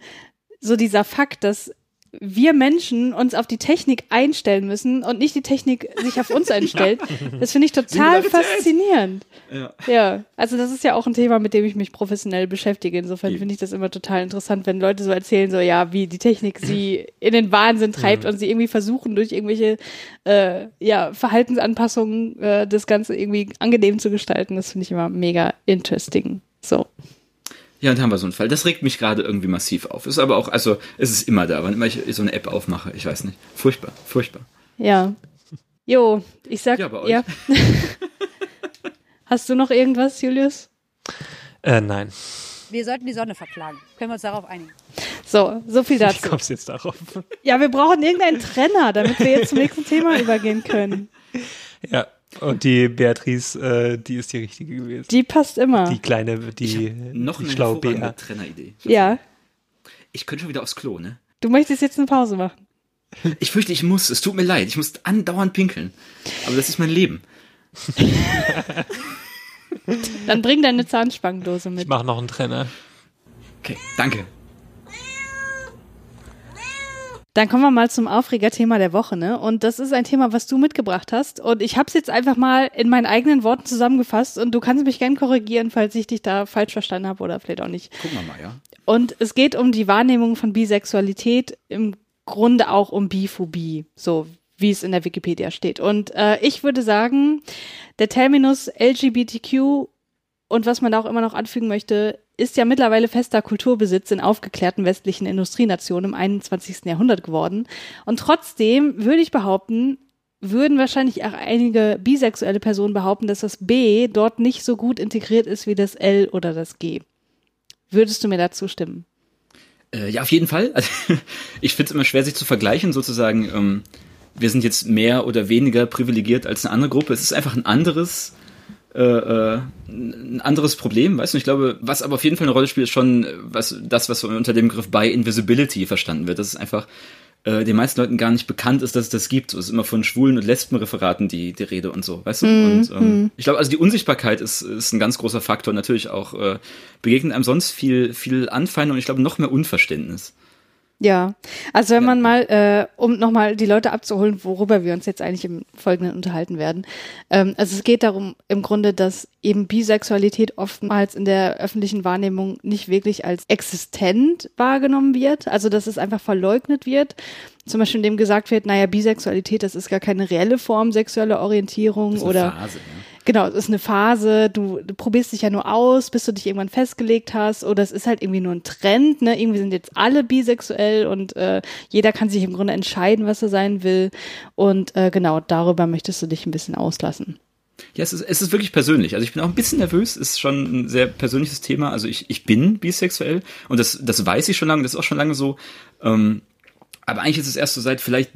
so dieser Fakt, dass wir Menschen uns auf die Technik einstellen müssen und nicht die Technik sich auf uns einstellt. Das finde ich total faszinierend. Ja. ja, also das ist ja auch ein Thema, mit dem ich mich professionell beschäftige. Insofern finde ich das immer total interessant, wenn Leute so erzählen, so ja, wie die Technik sie in den Wahnsinn treibt mhm. und sie irgendwie versuchen, durch irgendwelche äh, ja, Verhaltensanpassungen äh, das Ganze irgendwie angenehm zu gestalten. Das finde ich immer mega interesting. So. Ja, und haben wir so einen Fall. Das regt mich gerade irgendwie massiv auf. Ist aber auch, also es ist immer da, wann immer ich so eine App aufmache. Ich weiß nicht. Furchtbar, furchtbar. Ja. Jo, ich sag. Ja, bei euch. Ja. Hast du noch irgendwas, Julius? Äh, nein. Wir sollten die Sonne verklagen. Können wir uns darauf einigen? So, so viel dazu. Wie kommst du jetzt darauf? Ja, wir brauchen irgendeinen Trenner, damit wir jetzt zum nächsten Thema übergehen können. Ja, und die Beatrice, äh, die ist die richtige gewesen. Die passt immer. Die kleine, die, noch die eine schlaue Bea. Trenneridee. Ja. Ich könnte schon wieder aufs Klo, ne? Du möchtest jetzt eine Pause machen. Ich fürchte, ich muss. Es tut mir leid. Ich muss andauernd pinkeln. Aber das ist mein Leben. Dann bring deine Zahnspangendose mit. Ich mach noch einen Trenner. Okay, danke. Dann kommen wir mal zum Aufregerthema der Woche, ne? Und das ist ein Thema, was du mitgebracht hast. Und ich habe es jetzt einfach mal in meinen eigenen Worten zusammengefasst. Und du kannst mich gern korrigieren, falls ich dich da falsch verstanden habe oder vielleicht auch nicht. Gucken wir mal, ja. Und es geht um die Wahrnehmung von Bisexualität, im Grunde auch um Biphobie, so wie es in der Wikipedia steht. Und äh, ich würde sagen, der Terminus LGBTQ und was man da auch immer noch anfügen möchte, ist ja mittlerweile fester Kulturbesitz in aufgeklärten westlichen Industrienationen im 21. Jahrhundert geworden. Und trotzdem würde ich behaupten, würden wahrscheinlich auch einige bisexuelle Personen behaupten, dass das B dort nicht so gut integriert ist wie das L oder das G. Würdest du mir dazu stimmen? Äh, ja, auf jeden Fall. Also, ich finde es immer schwer, sich zu vergleichen, sozusagen. Ähm, wir sind jetzt mehr oder weniger privilegiert als eine andere Gruppe. Es ist einfach ein anderes äh, äh, ein anderes Problem, weißt du? Ich glaube, was aber auf jeden Fall eine Rolle spielt, ist schon was, das, was unter dem Begriff By Invisibility verstanden wird. Das ist einfach äh, den meisten Leuten gar nicht bekannt ist, dass es das gibt. Es ist immer von Schwulen- und Lesbenreferaten die, die Rede und so, weißt du? Mm, und ähm, mm. ich glaube, also die Unsichtbarkeit ist, ist ein ganz großer Faktor. Natürlich auch äh, begegnet einem sonst viel, viel Anfeindung und ich glaube noch mehr Unverständnis. Ja, also wenn man mal, äh, um nochmal die Leute abzuholen, worüber wir uns jetzt eigentlich im Folgenden unterhalten werden. Ähm, also es geht darum im Grunde, dass eben Bisexualität oftmals in der öffentlichen Wahrnehmung nicht wirklich als existent wahrgenommen wird. Also dass es einfach verleugnet wird. Zum Beispiel indem gesagt wird, naja, Bisexualität, das ist gar keine reelle Form sexueller Orientierung oder. Phase, ja Genau, es ist eine Phase, du, du probierst dich ja nur aus, bis du dich irgendwann festgelegt hast, oder es ist halt irgendwie nur ein Trend, ne? Irgendwie sind jetzt alle bisexuell und äh, jeder kann sich im Grunde entscheiden, was er sein will. Und äh, genau, darüber möchtest du dich ein bisschen auslassen. Ja, es ist, es ist wirklich persönlich. Also ich bin auch ein bisschen nervös, ist schon ein sehr persönliches Thema. Also ich, ich bin bisexuell und das, das weiß ich schon lange, das ist auch schon lange so. Ähm, aber eigentlich ist es erst so seit vielleicht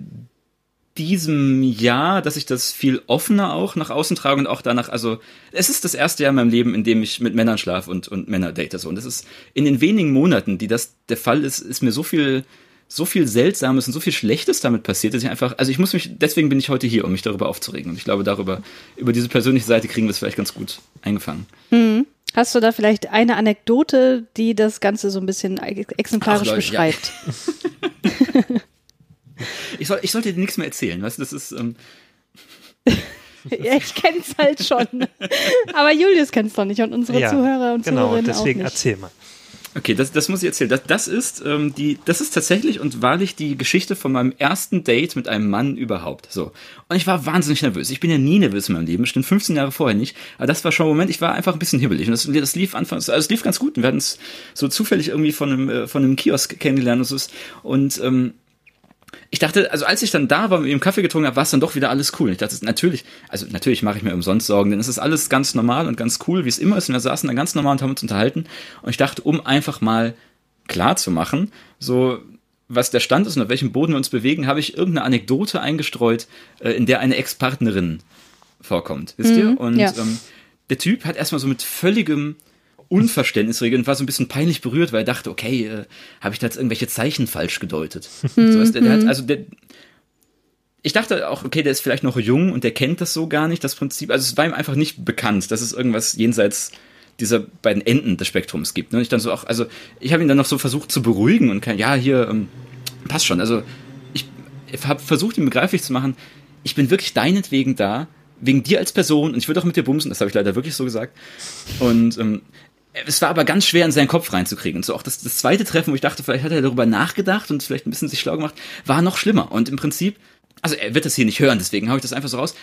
diesem Jahr, dass ich das viel offener auch nach außen trage und auch danach, also es ist das erste Jahr in meinem Leben, in dem ich mit Männern schlafe und, und Männer date so. Und das ist in den wenigen Monaten, die das der Fall ist, ist mir so viel, so viel Seltsames und so viel Schlechtes damit passiert, dass ich einfach, also ich muss mich, deswegen bin ich heute hier, um mich darüber aufzuregen. Und ich glaube, darüber, über diese persönliche Seite kriegen wir es vielleicht ganz gut eingefangen. Mhm. Hast du da vielleicht eine Anekdote, die das Ganze so ein bisschen exemplarisch Ach, Leute, beschreibt? Ja. Ich, soll, ich sollte dir nichts mehr erzählen, weißt du, das ist. Ähm ja, ich kenn's halt schon. Aber Julius kennt's doch nicht und unsere ja, Zuhörer und genau, Zuhörerinnen deswegen auch nicht. erzähl mal. Okay, das, das muss ich erzählen. Das, das ist ähm, die, das ist tatsächlich und wahrlich die Geschichte von meinem ersten Date mit einem Mann überhaupt. So. Und ich war wahnsinnig nervös. Ich bin ja nie nervös in meinem Leben, bestimmt 15 Jahre vorher nicht. Aber das war schon ein Moment, ich war einfach ein bisschen hibbelig. Und das, das lief anfangs, also es lief ganz gut. Und wir hatten es so zufällig irgendwie von einem, äh, von einem Kiosk kennengelernt und so. Und ähm, ich dachte, also als ich dann da war und mit ihm Kaffee getrunken habe, war es dann doch wieder alles cool. Ich dachte, natürlich, also natürlich mache ich mir umsonst Sorgen, denn es ist alles ganz normal und ganz cool, wie es immer ist. Und wir saßen da ganz normal und haben uns unterhalten. Und ich dachte, um einfach mal klar zu machen, so was der Stand ist und auf welchem Boden wir uns bewegen, habe ich irgendeine Anekdote eingestreut, äh, in der eine Ex-Partnerin vorkommt. Wisst ihr? Mhm, und ja. ähm, der Typ hat erstmal so mit völligem Unverständnisregel und war so ein bisschen peinlich berührt, weil er dachte, okay, äh, habe ich da jetzt irgendwelche Zeichen falsch gedeutet? so, weißt, der, der hat, also der, ich dachte auch, okay, der ist vielleicht noch jung und der kennt das so gar nicht, das Prinzip. Also es war ihm einfach nicht bekannt, dass es irgendwas jenseits dieser beiden Enden des Spektrums gibt. Ne? Ich dann so auch, also ich habe ihn dann noch so versucht zu beruhigen und kann, ja, hier, ähm, passt schon. Also ich habe versucht, ihm begreiflich zu machen, ich bin wirklich deinetwegen da, wegen dir als Person und ich würde auch mit dir bumsen, das habe ich leider wirklich so gesagt. Und ähm, es war aber ganz schwer in seinen Kopf reinzukriegen. Und so auch das, das zweite Treffen, wo ich dachte, vielleicht hat er darüber nachgedacht und vielleicht ein bisschen sich schlau gemacht, war noch schlimmer. Und im Prinzip, also er wird das hier nicht hören, deswegen habe ich das einfach so raus.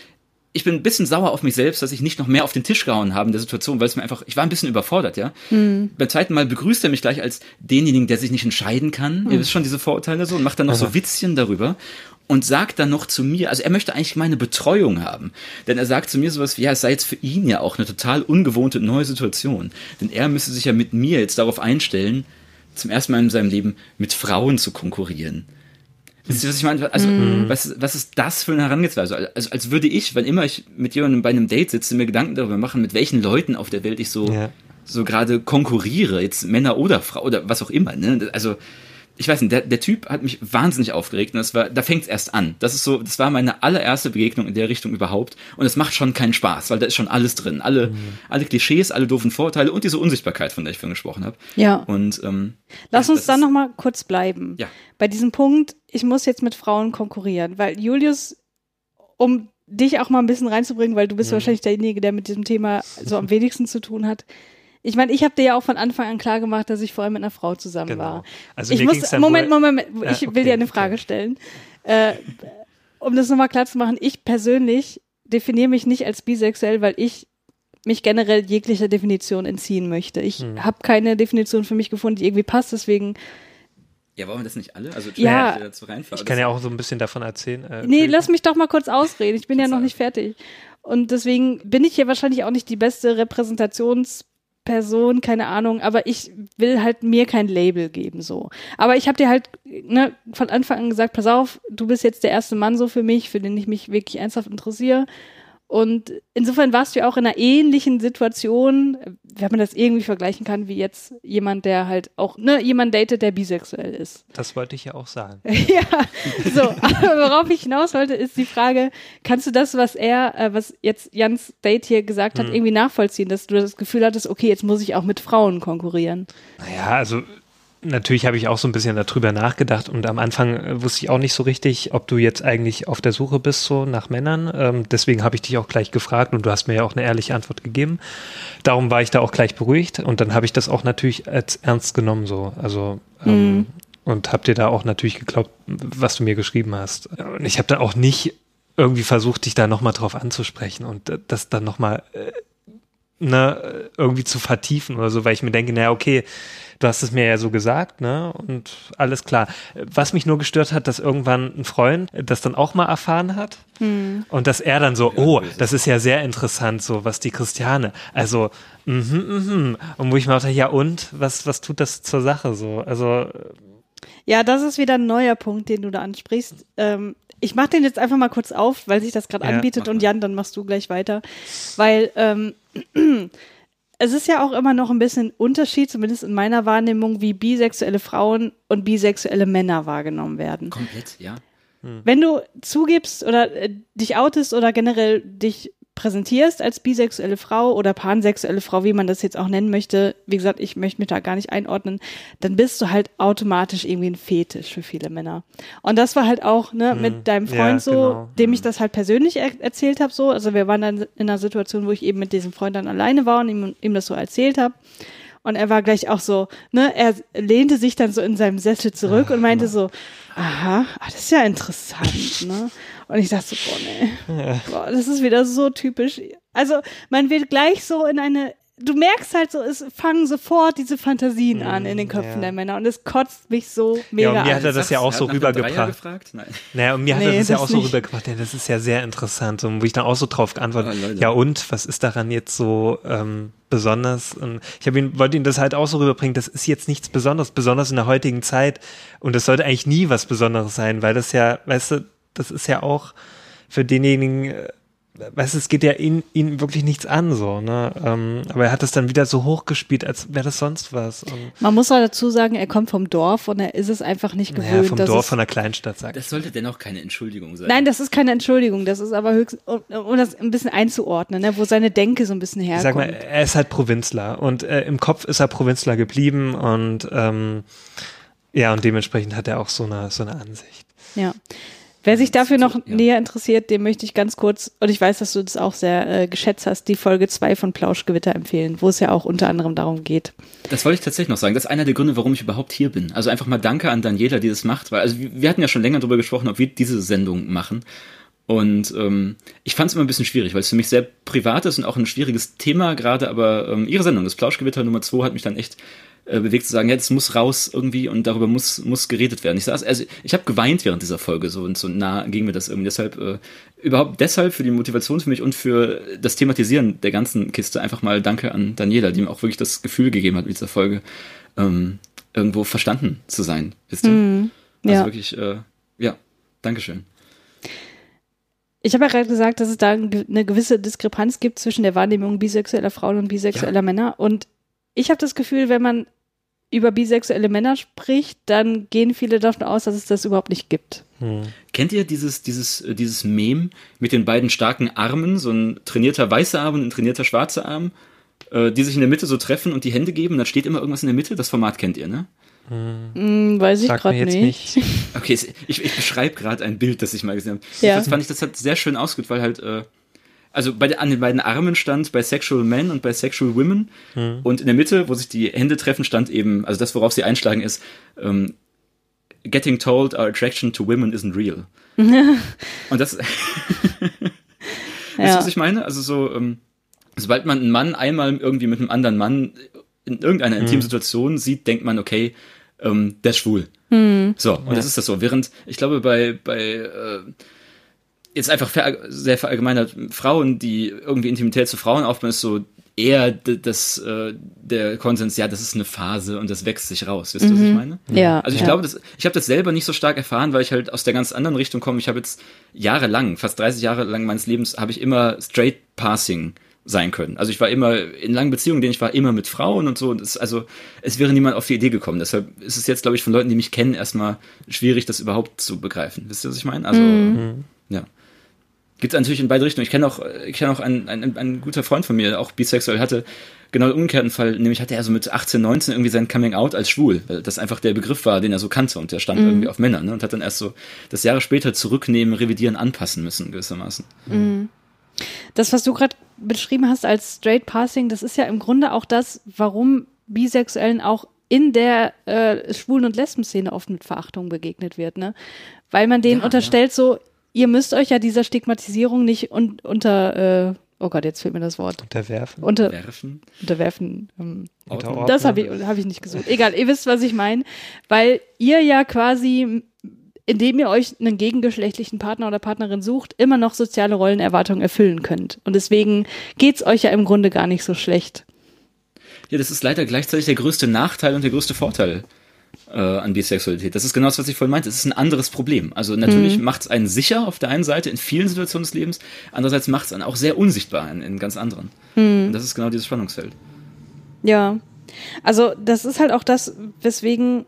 Ich bin ein bisschen sauer auf mich selbst, dass ich nicht noch mehr auf den Tisch gehauen habe in der Situation, weil es mir einfach, ich war ein bisschen überfordert, ja. Mhm. Beim zweiten Mal begrüßt er mich gleich als denjenigen, der sich nicht entscheiden kann. Mhm. Ihr wisst schon diese Vorurteile so und macht dann noch Aha. so Witzchen darüber und sagt dann noch zu mir, also er möchte eigentlich meine Betreuung haben. Denn er sagt zu mir sowas wie, ja, es sei jetzt für ihn ja auch eine total ungewohnte neue Situation. Denn er müsste sich ja mit mir jetzt darauf einstellen, zum ersten Mal in seinem Leben mit Frauen zu konkurrieren. Wisst ihr, was ich meine? Also, mm. was, was ist das für eine Herangehensweise? Also, als würde ich, wenn immer ich mit jemandem bei einem Date sitze, mir Gedanken darüber machen, mit welchen Leuten auf der Welt ich so, ja. so gerade konkurriere, jetzt Männer oder Frau oder was auch immer, ne? Also, ich weiß nicht, der, der Typ hat mich wahnsinnig aufgeregt und das war, da fängt es erst an. Das ist so, das war meine allererste Begegnung in der Richtung überhaupt und es macht schon keinen Spaß, weil da ist schon alles drin, alle, mhm. alle Klischees, alle doofen Vorteile und diese Unsichtbarkeit, von der ich vorhin gesprochen habe. Ja. Und ähm, lass uns dann noch mal kurz bleiben. Ja. Bei diesem Punkt, ich muss jetzt mit Frauen konkurrieren, weil Julius, um dich auch mal ein bisschen reinzubringen, weil du bist mhm. wahrscheinlich derjenige, der mit diesem Thema so am wenigsten zu tun hat. Ich meine, ich habe dir ja auch von Anfang an klar gemacht, dass ich vorher mit einer Frau zusammen genau. war. Also ich muss, Moment, Moment, Moment, ich ja, okay, will dir eine Frage okay. stellen. Äh, um das nochmal klar zu machen, ich persönlich definiere mich nicht als bisexuell, weil ich mich generell jeglicher Definition entziehen möchte. Ich hm. habe keine Definition für mich gefunden, die irgendwie passt, deswegen ja, wollen wir das nicht alle? Also ja, dazu ich kann ja auch so ein bisschen davon erzählen. Äh, nee, lass mich doch mal kurz ausreden. Ich bin ja noch nicht fertig. Und deswegen bin ich hier wahrscheinlich auch nicht die beste Repräsentations- Person, keine Ahnung, aber ich will halt mir kein Label geben, so. Aber ich habe dir halt ne, von Anfang an gesagt, pass auf, du bist jetzt der erste Mann so für mich, für den ich mich wirklich ernsthaft interessiere. Und insofern warst du ja auch in einer ähnlichen Situation, wenn man das irgendwie vergleichen kann, wie jetzt jemand, der halt auch, ne, jemand datet, der bisexuell ist. Das wollte ich ja auch sagen. ja, so. Aber worauf ich hinaus wollte, ist die Frage, kannst du das, was er, äh, was jetzt Jans Date hier gesagt hat, hm. irgendwie nachvollziehen, dass du das Gefühl hattest, okay, jetzt muss ich auch mit Frauen konkurrieren? Naja, also natürlich habe ich auch so ein bisschen darüber nachgedacht und am Anfang äh, wusste ich auch nicht so richtig, ob du jetzt eigentlich auf der Suche bist so nach Männern. Ähm, deswegen habe ich dich auch gleich gefragt und du hast mir ja auch eine ehrliche Antwort gegeben. Darum war ich da auch gleich beruhigt und dann habe ich das auch natürlich als ernst genommen so. Also ähm, mhm. und habe dir da auch natürlich geglaubt, was du mir geschrieben hast. Und ich habe da auch nicht irgendwie versucht, dich da nochmal drauf anzusprechen und äh, das dann nochmal äh, ne, irgendwie zu vertiefen oder so, weil ich mir denke, naja, okay, du hast es mir ja so gesagt, ne? Und alles klar. Was mich nur gestört hat, dass irgendwann ein Freund das dann auch mal erfahren hat. Hm. Und dass er dann so, oh, das ist ja sehr interessant, so was die Christiane. Also, mhm, mhm. Und wo ich mir dachte, ja und, was, was tut das zur Sache so? Also. Ja, das ist wieder ein neuer Punkt, den du da ansprichst. Ähm, ich mache den jetzt einfach mal kurz auf, weil sich das gerade ja, anbietet und Jan, dann machst du gleich weiter. Weil ähm, es ist ja auch immer noch ein bisschen Unterschied, zumindest in meiner Wahrnehmung, wie bisexuelle Frauen und bisexuelle Männer wahrgenommen werden. Komplett, ja. Hm. Wenn du zugibst oder äh, dich outest oder generell dich präsentierst als bisexuelle Frau oder pansexuelle Frau, wie man das jetzt auch nennen möchte, wie gesagt, ich möchte mich da gar nicht einordnen, dann bist du halt automatisch irgendwie ein Fetisch für viele Männer. Und das war halt auch ne, hm. mit deinem Freund ja, so, genau. dem ich hm. das halt persönlich er erzählt habe, so. Also wir waren dann in einer Situation, wo ich eben mit diesem Freund dann alleine war und ihm, ihm das so erzählt habe. Und er war gleich auch so, ne, er lehnte sich dann so in seinem Sessel zurück Ach, und meinte so, aha, ah, das ist ja interessant, ne? Und ich dachte so, boah, nee, ja. boah, das ist wieder so typisch. Also man wird gleich so in eine, du merkst halt so, es fangen sofort diese Fantasien an in den mm, Köpfen ja. der Männer und es kotzt mich so mega Ja, und mir hat er das ja auch so rübergebracht. Naja, und mir hat nee, er das, das ja auch so rübergebracht. Ja, das ist ja sehr interessant. Und wo ich dann auch so drauf geantwortet, oh, ja und, was ist daran jetzt so ähm, besonders? Und ich habe ihn, wollte ihn das halt auch so rüberbringen, das ist jetzt nichts Besonderes, besonders in der heutigen Zeit. Und das sollte eigentlich nie was Besonderes sein, weil das ja, weißt du, das ist ja auch für denjenigen, äh, weißt du, es geht ja ihn, ihn wirklich nichts an, so, ne? Ähm, aber er hat es dann wieder so hochgespielt, als wäre das sonst was. Und Man muss auch dazu sagen, er kommt vom Dorf und er ist es einfach nicht gewöhnt. Ja, vom Dorf, von der Kleinstadt, sagt Das sollte dennoch keine Entschuldigung sein. Nein, das ist keine Entschuldigung, das ist aber höchst, um, um das ein bisschen einzuordnen, ne, wo seine Denke so ein bisschen herkommt. sag mal, er ist halt Provinzler und äh, im Kopf ist er Provinzler geblieben und ähm, Ja, und dementsprechend hat er auch so eine, so eine Ansicht. Ja. Wer sich dafür noch Ja. näher interessiert, dem möchte ich ganz kurz, und ich weiß, dass du das auch sehr äh, geschätzt hast, die Folge 2 von Plauschgewitter empfehlen, wo es ja auch unter anderem darum geht. Das wollte ich tatsächlich noch sagen. Das ist einer der Gründe, warum ich überhaupt hier bin. Also einfach mal Danke an Daniela, die das macht, weil also wir wir hatten ja schon länger darüber gesprochen, ob wir diese Sendung machen. Und ähm, ich fand es immer ein bisschen schwierig, weil es für mich sehr privat ist und auch ein schwieriges Thema gerade, aber ähm, ihre Sendung, das Plauschgewitter Nummer 2, hat mich dann echt äh, bewegt zu sagen, ja, das muss raus irgendwie und darüber muss muss geredet werden. Ich saß, also ich habe geweint während dieser Folge so und so nah ging mir das irgendwie. Deshalb äh, überhaupt deshalb für die Motivation für mich und für das Thematisieren der ganzen Kiste einfach mal Danke an Daniela, die mir auch wirklich das Gefühl gegeben hat mit dieser Folge ähm, irgendwo verstanden zu sein. Wisst ihr? Also Ja. wirklich, äh, ja, Dankeschön. Ich habe ja gerade gesagt, dass es da eine gewisse Diskrepanz gibt zwischen der Wahrnehmung bisexueller Frauen und bisexueller Männer. Und ich habe das Gefühl, wenn man über bisexuelle Männer spricht, dann gehen viele davon aus, dass es das überhaupt nicht gibt. Kennt ihr dieses, dieses, äh, dieses Mem mit den beiden starken Armen, so ein trainierter weißer Arm und ein trainierter schwarzer Arm, äh, die sich in der Mitte so treffen und die Hände geben und dann steht immer irgendwas in der Mitte? Das Format kennt ihr, ne? Hm, weiß ich gerade mir jetzt nicht. nicht. Okay, ich, ich beschreibe gerade ein Bild, das ich mal gesehen habe. Ja. Das fand ich, das hat sehr schön ausgedrückt, weil halt, äh, also bei, der- an den beiden Armen stand bei Sexual Men und bei Sexual Women und in der Mitte, wo sich die Hände treffen, stand eben, also das, worauf sie einschlagen, ist ähm, Getting told our attraction to women isn't real. und das, Weißt du, Ja. was ich meine? Also so, ähm, sobald man einen Mann einmal irgendwie mit einem anderen Mann in irgendeiner intimen Situation sieht, denkt man, okay, ähm, der ist schwul. So, und das ist das so. Während, ich glaube, bei, bei äh, jetzt einfach ver sehr verallgemeinert, Frauen, die irgendwie Intimität zu Frauen aufbauen, ist so eher das, äh, der Konsens, ja, das ist eine Phase und das wächst sich raus. Wisst ihr, was ich meine? Ja, Also ich ja. glaube, das, ich habe das selber nicht so stark erfahren, weil ich halt aus der ganz anderen Richtung komme. Ich habe jetzt jahrelang, fast 30 Jahre lang meines Lebens, habe ich immer straight passing sein können. Also ich war immer in langen Beziehungen, denen ich war immer mit Frauen und so. Und es, also es wäre niemand auf die Idee gekommen. Deshalb ist es jetzt, glaube ich, von Leuten, die mich kennen, erstmal schwierig, das überhaupt zu begreifen. Wisst ihr, was ich meine? Also ja. Gibt es natürlich in beide Richtungen. Ich kenne auch, ich kenne auch einen, einen, einen guter Freund von mir, auch bisexuell, hatte genau den umgekehrten Fall, nämlich hatte er so mit 18, 19 irgendwie sein Coming Out als schwul, weil das einfach der Begriff war, den er so kannte und der stand irgendwie auf Männer, ne? Und hat dann erst so das Jahre später zurücknehmen, revidieren, anpassen müssen, gewissermaßen. Das, was du gerade beschrieben hast als Straight Passing, das ist ja im Grunde auch das, warum Bisexuellen auch in der äh, Schwulen- und Lesben-Szene oft mit Verachtung begegnet wird, ne? Weil man denen Ja, unterstellt, so, ihr müsst euch ja dieser Stigmatisierung nicht un unter, äh, oh Gott, jetzt fehlt mir das Wort, Unterwerfen. unter, Werfen. unterwerfen. Ähm, Unterordnen. das habe ich, hab ich nicht gesucht. Egal, ihr wisst, was ich meine. Weil ihr ja quasi, indem ihr euch einen gegengeschlechtlichen Partner oder Partnerin sucht, immer noch soziale Rollenerwartungen erfüllen könnt. Und deswegen geht's euch ja im Grunde gar nicht so schlecht. Ja, das ist leider gleichzeitig der größte Nachteil und der größte Vorteil äh, an Bisexualität. Das ist genau das, was ich vorhin meinte. Es ist ein anderes Problem. Also natürlich macht es einen sicher auf der einen Seite in vielen Situationen des Lebens, andererseits macht es einen auch sehr unsichtbar in, in ganz anderen. Und das ist genau dieses Spannungsfeld. Ja. Also, das ist halt auch das, weswegen,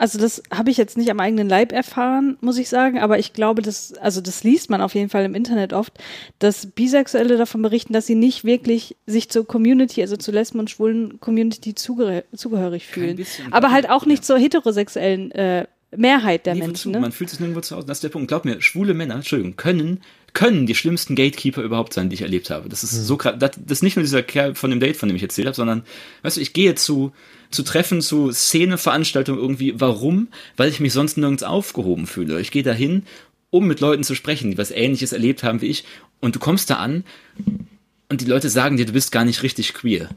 also das habe ich jetzt nicht am eigenen Leib erfahren, muss ich sagen, aber ich glaube, das, also das liest man auf jeden Fall im Internet oft, dass Bisexuelle davon berichten, dass sie nicht wirklich sich zur Community, also zur Lesben- und schwulen Community zugehör zugehörig fühlen. Aber halt auch nicht zur heterosexuellen äh, Mehrheit der Nee, Menschen. Ne? Man fühlt sich nirgendwo zu Hause. Das ist der Punkt. Glaub mir, schwule Männer, Entschuldigung, können, können die schlimmsten Gatekeeper überhaupt sein, die ich erlebt habe. Das ist so krass. Das, das ist nicht nur dieser Kerl von dem Date, von dem ich erzählt habe, sondern, weißt du, ich gehe zu, zu Treffen, zu Szeneveranstaltungen irgendwie. Warum? Weil ich mich sonst nirgends aufgehoben fühle. Ich gehe dahin, um mit Leuten zu sprechen, die was Ähnliches erlebt haben wie ich. Und du kommst da an und die Leute sagen dir, du bist gar nicht richtig queer.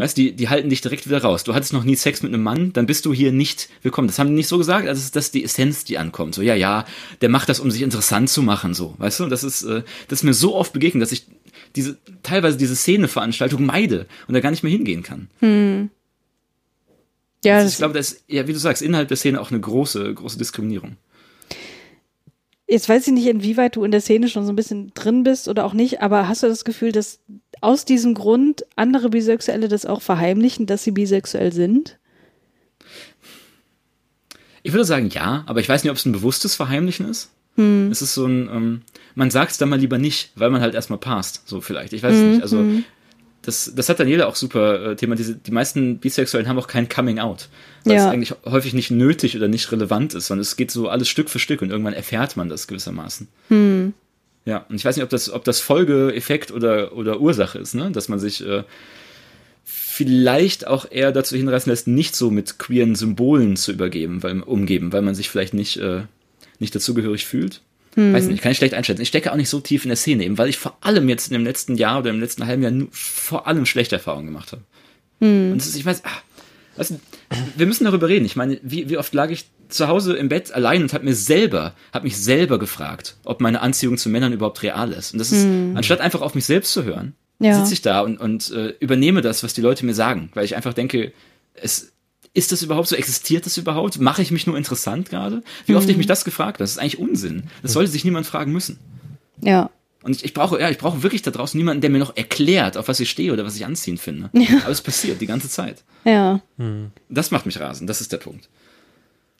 Weißt, die, die halten dich direkt wieder raus. Du hattest noch nie Sex mit einem Mann, dann bist du hier nicht willkommen. Das haben die nicht so gesagt, also das ist die Essenz, die ankommt. So, ja, ja, der macht das, um sich interessant zu machen, so, weißt du? Und das ist, äh, das ist mir so oft begegnet, dass ich diese, teilweise diese Szeneveranstaltung meide und da gar nicht mehr hingehen kann. Ja, Also ich glaube, das ist, ja, wie du sagst, innerhalb der Szene auch eine große, große Diskriminierung. Jetzt weiß ich nicht, inwieweit du in der Szene schon so ein bisschen drin bist oder auch nicht, aber hast du das Gefühl, dass aus diesem Grund andere Bisexuelle das auch verheimlichen, dass sie bisexuell sind? Ich würde sagen, ja, aber ich weiß nicht, ob es ein bewusstes Verheimlichen ist. Es ist so ein, ähm, man sagt es dann mal lieber nicht, weil man halt erstmal passt, so vielleicht. Ich weiß es nicht. Also das, das hat Daniela auch super äh, thematisiert. Die meisten Bisexuellen haben auch kein Coming Out. Weil Ja. es eigentlich häufig nicht nötig oder nicht relevant ist, sondern es geht so alles Stück für Stück und irgendwann erfährt man das gewissermaßen. Ja, und ich weiß nicht, ob das, ob das Folgeeffekt oder, oder Ursache ist, ne? Dass man sich äh, vielleicht auch eher dazu hinreißen lässt, nicht so mit queeren Symbolen zu übergeben, weil, umgeben, weil man sich vielleicht nicht, äh, nicht dazugehörig fühlt. Weiß nicht, kann ich schlecht einschätzen. Ich stecke auch nicht so tief in der Szene, eben weil ich vor allem jetzt in dem letzten Jahr oder im letzten halben Jahr nur, vor allem schlechte Erfahrungen gemacht habe. Und das ist, ich weiß, weißt du, wir müssen darüber reden. Ich meine, wie, wie oft lag ich zu Hause im Bett allein und habe mir selber, habe mich selber gefragt, ob meine Anziehung zu Männern überhaupt real ist. Und das ist, anstatt einfach auf mich selbst zu hören, Ja. sitze ich da und, und äh, übernehme das, was die Leute mir sagen, weil ich einfach denke, es ist das überhaupt so? Existiert das überhaupt? Mache ich mich nur interessant gerade? Wie oft ich mich das gefragt habe, das ist eigentlich Unsinn. Das sollte sich niemand fragen müssen. Ja. Und ich, ich brauche, ja, ich brauche wirklich da draußen niemanden, der mir noch erklärt, auf was ich stehe oder was ich anziehen finde. Aber es passiert die ganze Zeit. Ja. Das macht mich rasend, das ist der Punkt.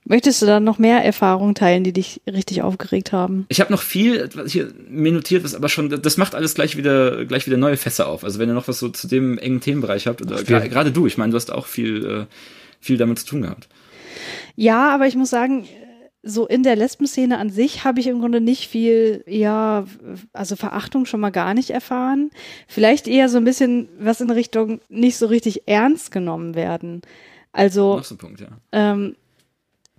Möchtest du da noch mehr Erfahrungen teilen, die dich richtig aufgeregt haben? Ich habe noch viel was hier mir notiert, was aber schon, das macht alles gleich wieder, gleich wieder neue Fässer auf. Also wenn ihr noch was so zu dem engen Themenbereich habt, oder gerade du, ich meine, du hast auch viel, äh, viel damit zu tun gehabt. Ja, aber ich muss sagen, so in der Lesben-Szene an sich habe ich im Grunde nicht viel, ja, also Verachtung schon mal gar nicht erfahren. Vielleicht eher so ein bisschen was in Richtung nicht so richtig ernst genommen werden. Also Punkt, ja. ähm,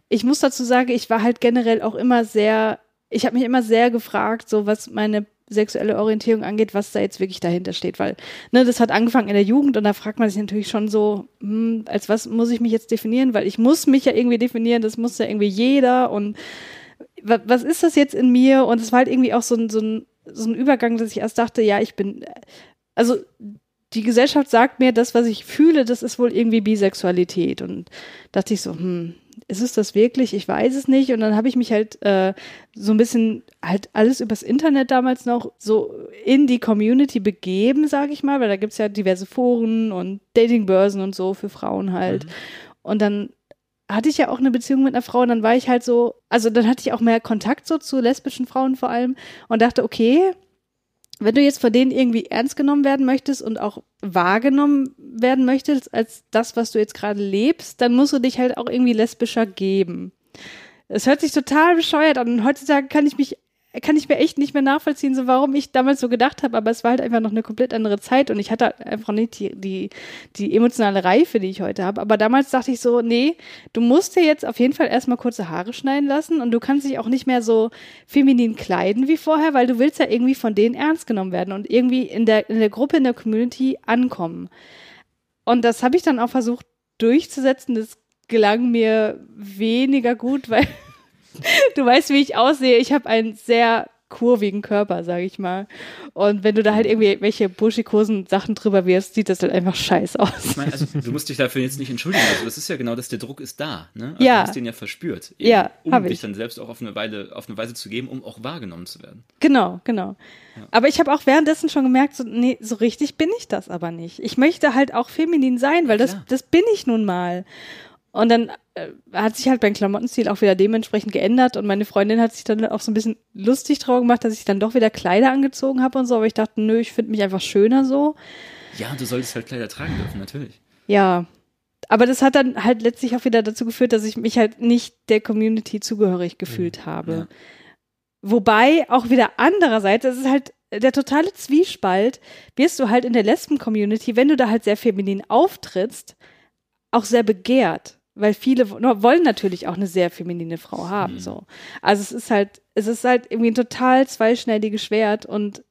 ich muss dazu sagen, ich war halt generell auch immer sehr, ich habe mich immer sehr gefragt, so was meine sexuelle Orientierung angeht, was da jetzt wirklich dahinter steht, weil ne, das hat angefangen in der Jugend und da fragt man sich natürlich schon so, hm, als was muss ich mich jetzt definieren, weil ich muss mich ja irgendwie definieren, das muss ja irgendwie jeder und wa- was ist das jetzt in mir? Und es war halt irgendwie auch so ein, so ein, so ein Übergang, dass ich erst dachte, ja, ich bin, also die Gesellschaft sagt mir, das, was ich fühle, das ist wohl irgendwie Bisexualität. Und dachte ich so, hm, ist es das wirklich? Ich weiß es nicht. Und dann habe ich mich halt äh, so ein bisschen halt alles übers Internet damals noch so in die Community begeben, sage ich mal, weil da gibt's ja diverse Foren und Datingbörsen und so für Frauen halt. Und dann hatte ich ja auch eine Beziehung mit einer Frau und dann war ich halt so, also dann hatte ich auch mehr Kontakt so zu lesbischen Frauen vor allem und dachte, okay, wenn du jetzt von denen irgendwie ernst genommen werden möchtest und auch wahrgenommen werden möchtest als das, was du jetzt gerade lebst, dann musst du dich halt auch irgendwie lesbischer geben. Es hört sich total bescheuert an. Und heutzutage kann ich mich, kann ich mir echt nicht mehr nachvollziehen, so warum ich damals so gedacht habe, aber es war halt einfach noch eine komplett andere Zeit und ich hatte halt einfach nicht die, die, die emotionale Reife, die ich heute habe. Aber damals dachte ich so, nee, du musst dir jetzt auf jeden Fall erstmal kurze Haare schneiden lassen und du kannst dich auch nicht mehr so feminin kleiden wie vorher, weil du willst ja irgendwie von denen ernst genommen werden und irgendwie in der, in der Gruppe, in der Community ankommen. Und das habe ich dann auch versucht durchzusetzen. Das gelang mir weniger gut, weil du weißt, wie ich aussehe. Ich habe einen sehr kurvigen Körper, sage ich mal. Und wenn du da halt irgendwie welche buschikosen Sachen drüber wirfst, sieht das halt einfach scheiße aus. Ich meine, also du musst dich dafür jetzt nicht entschuldigen. Also das ist ja genau das, der Druck ist da. Ne? Also Ja. Du hast den ja verspürt. Eben, Ja, um dich ich. dann selbst auch auf eine, Weile, auf eine Weise zu geben, um auch wahrgenommen zu werden. Genau, genau. Aber ich habe auch währenddessen schon gemerkt, so, nee, so richtig bin ich das aber nicht. Ich möchte halt auch feminin sein, weil das, klar. das bin ich nun mal. Und dann hat sich halt mein Klamottenstil auch wieder dementsprechend geändert und meine Freundin hat sich dann auch so ein bisschen lustig drauf gemacht, dass ich dann doch wieder Kleider angezogen habe und so, aber ich dachte, nö, ich finde mich einfach schöner so. Ja, du solltest halt Kleider tragen dürfen, natürlich. Ja. Aber das hat dann halt letztlich auch wieder dazu geführt, dass ich mich halt nicht der Community zugehörig gefühlt habe. Ja. Wobei auch wieder andererseits, das ist halt der totale Zwiespalt, wirst du halt in der Lesben-Community, wenn du da halt sehr feminin auftrittst, auch sehr begehrt. Weil viele wo- wollen natürlich auch eine sehr feminine Frau haben, so. Also es ist halt, es ist halt irgendwie ein total zweischneidiges Schwert und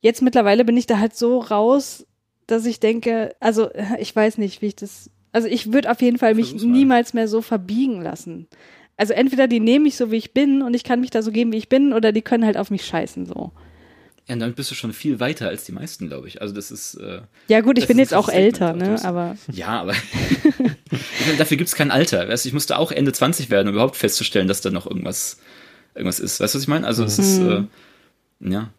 jetzt mittlerweile bin ich da halt so raus, dass ich denke, also ich weiß nicht, wie ich das, also ich würde auf jeden Fall mich niemals mehr so verbiegen lassen. Also entweder die nehmen mich so, wie ich bin und ich kann mich da so geben, wie ich bin, oder die können halt auf mich scheißen, so. Ja, und damit bist du schon viel weiter als die meisten, glaube ich. Also das ist. Äh, Ja gut, ich bin jetzt auch älter, ne, aber ja, aber dafür gibt's kein Alter. Weißt, ich musste auch Ende 20 werden, um überhaupt festzustellen, dass da noch irgendwas, irgendwas ist. Weißt du, was ich meine? Also es ist, äh, ja.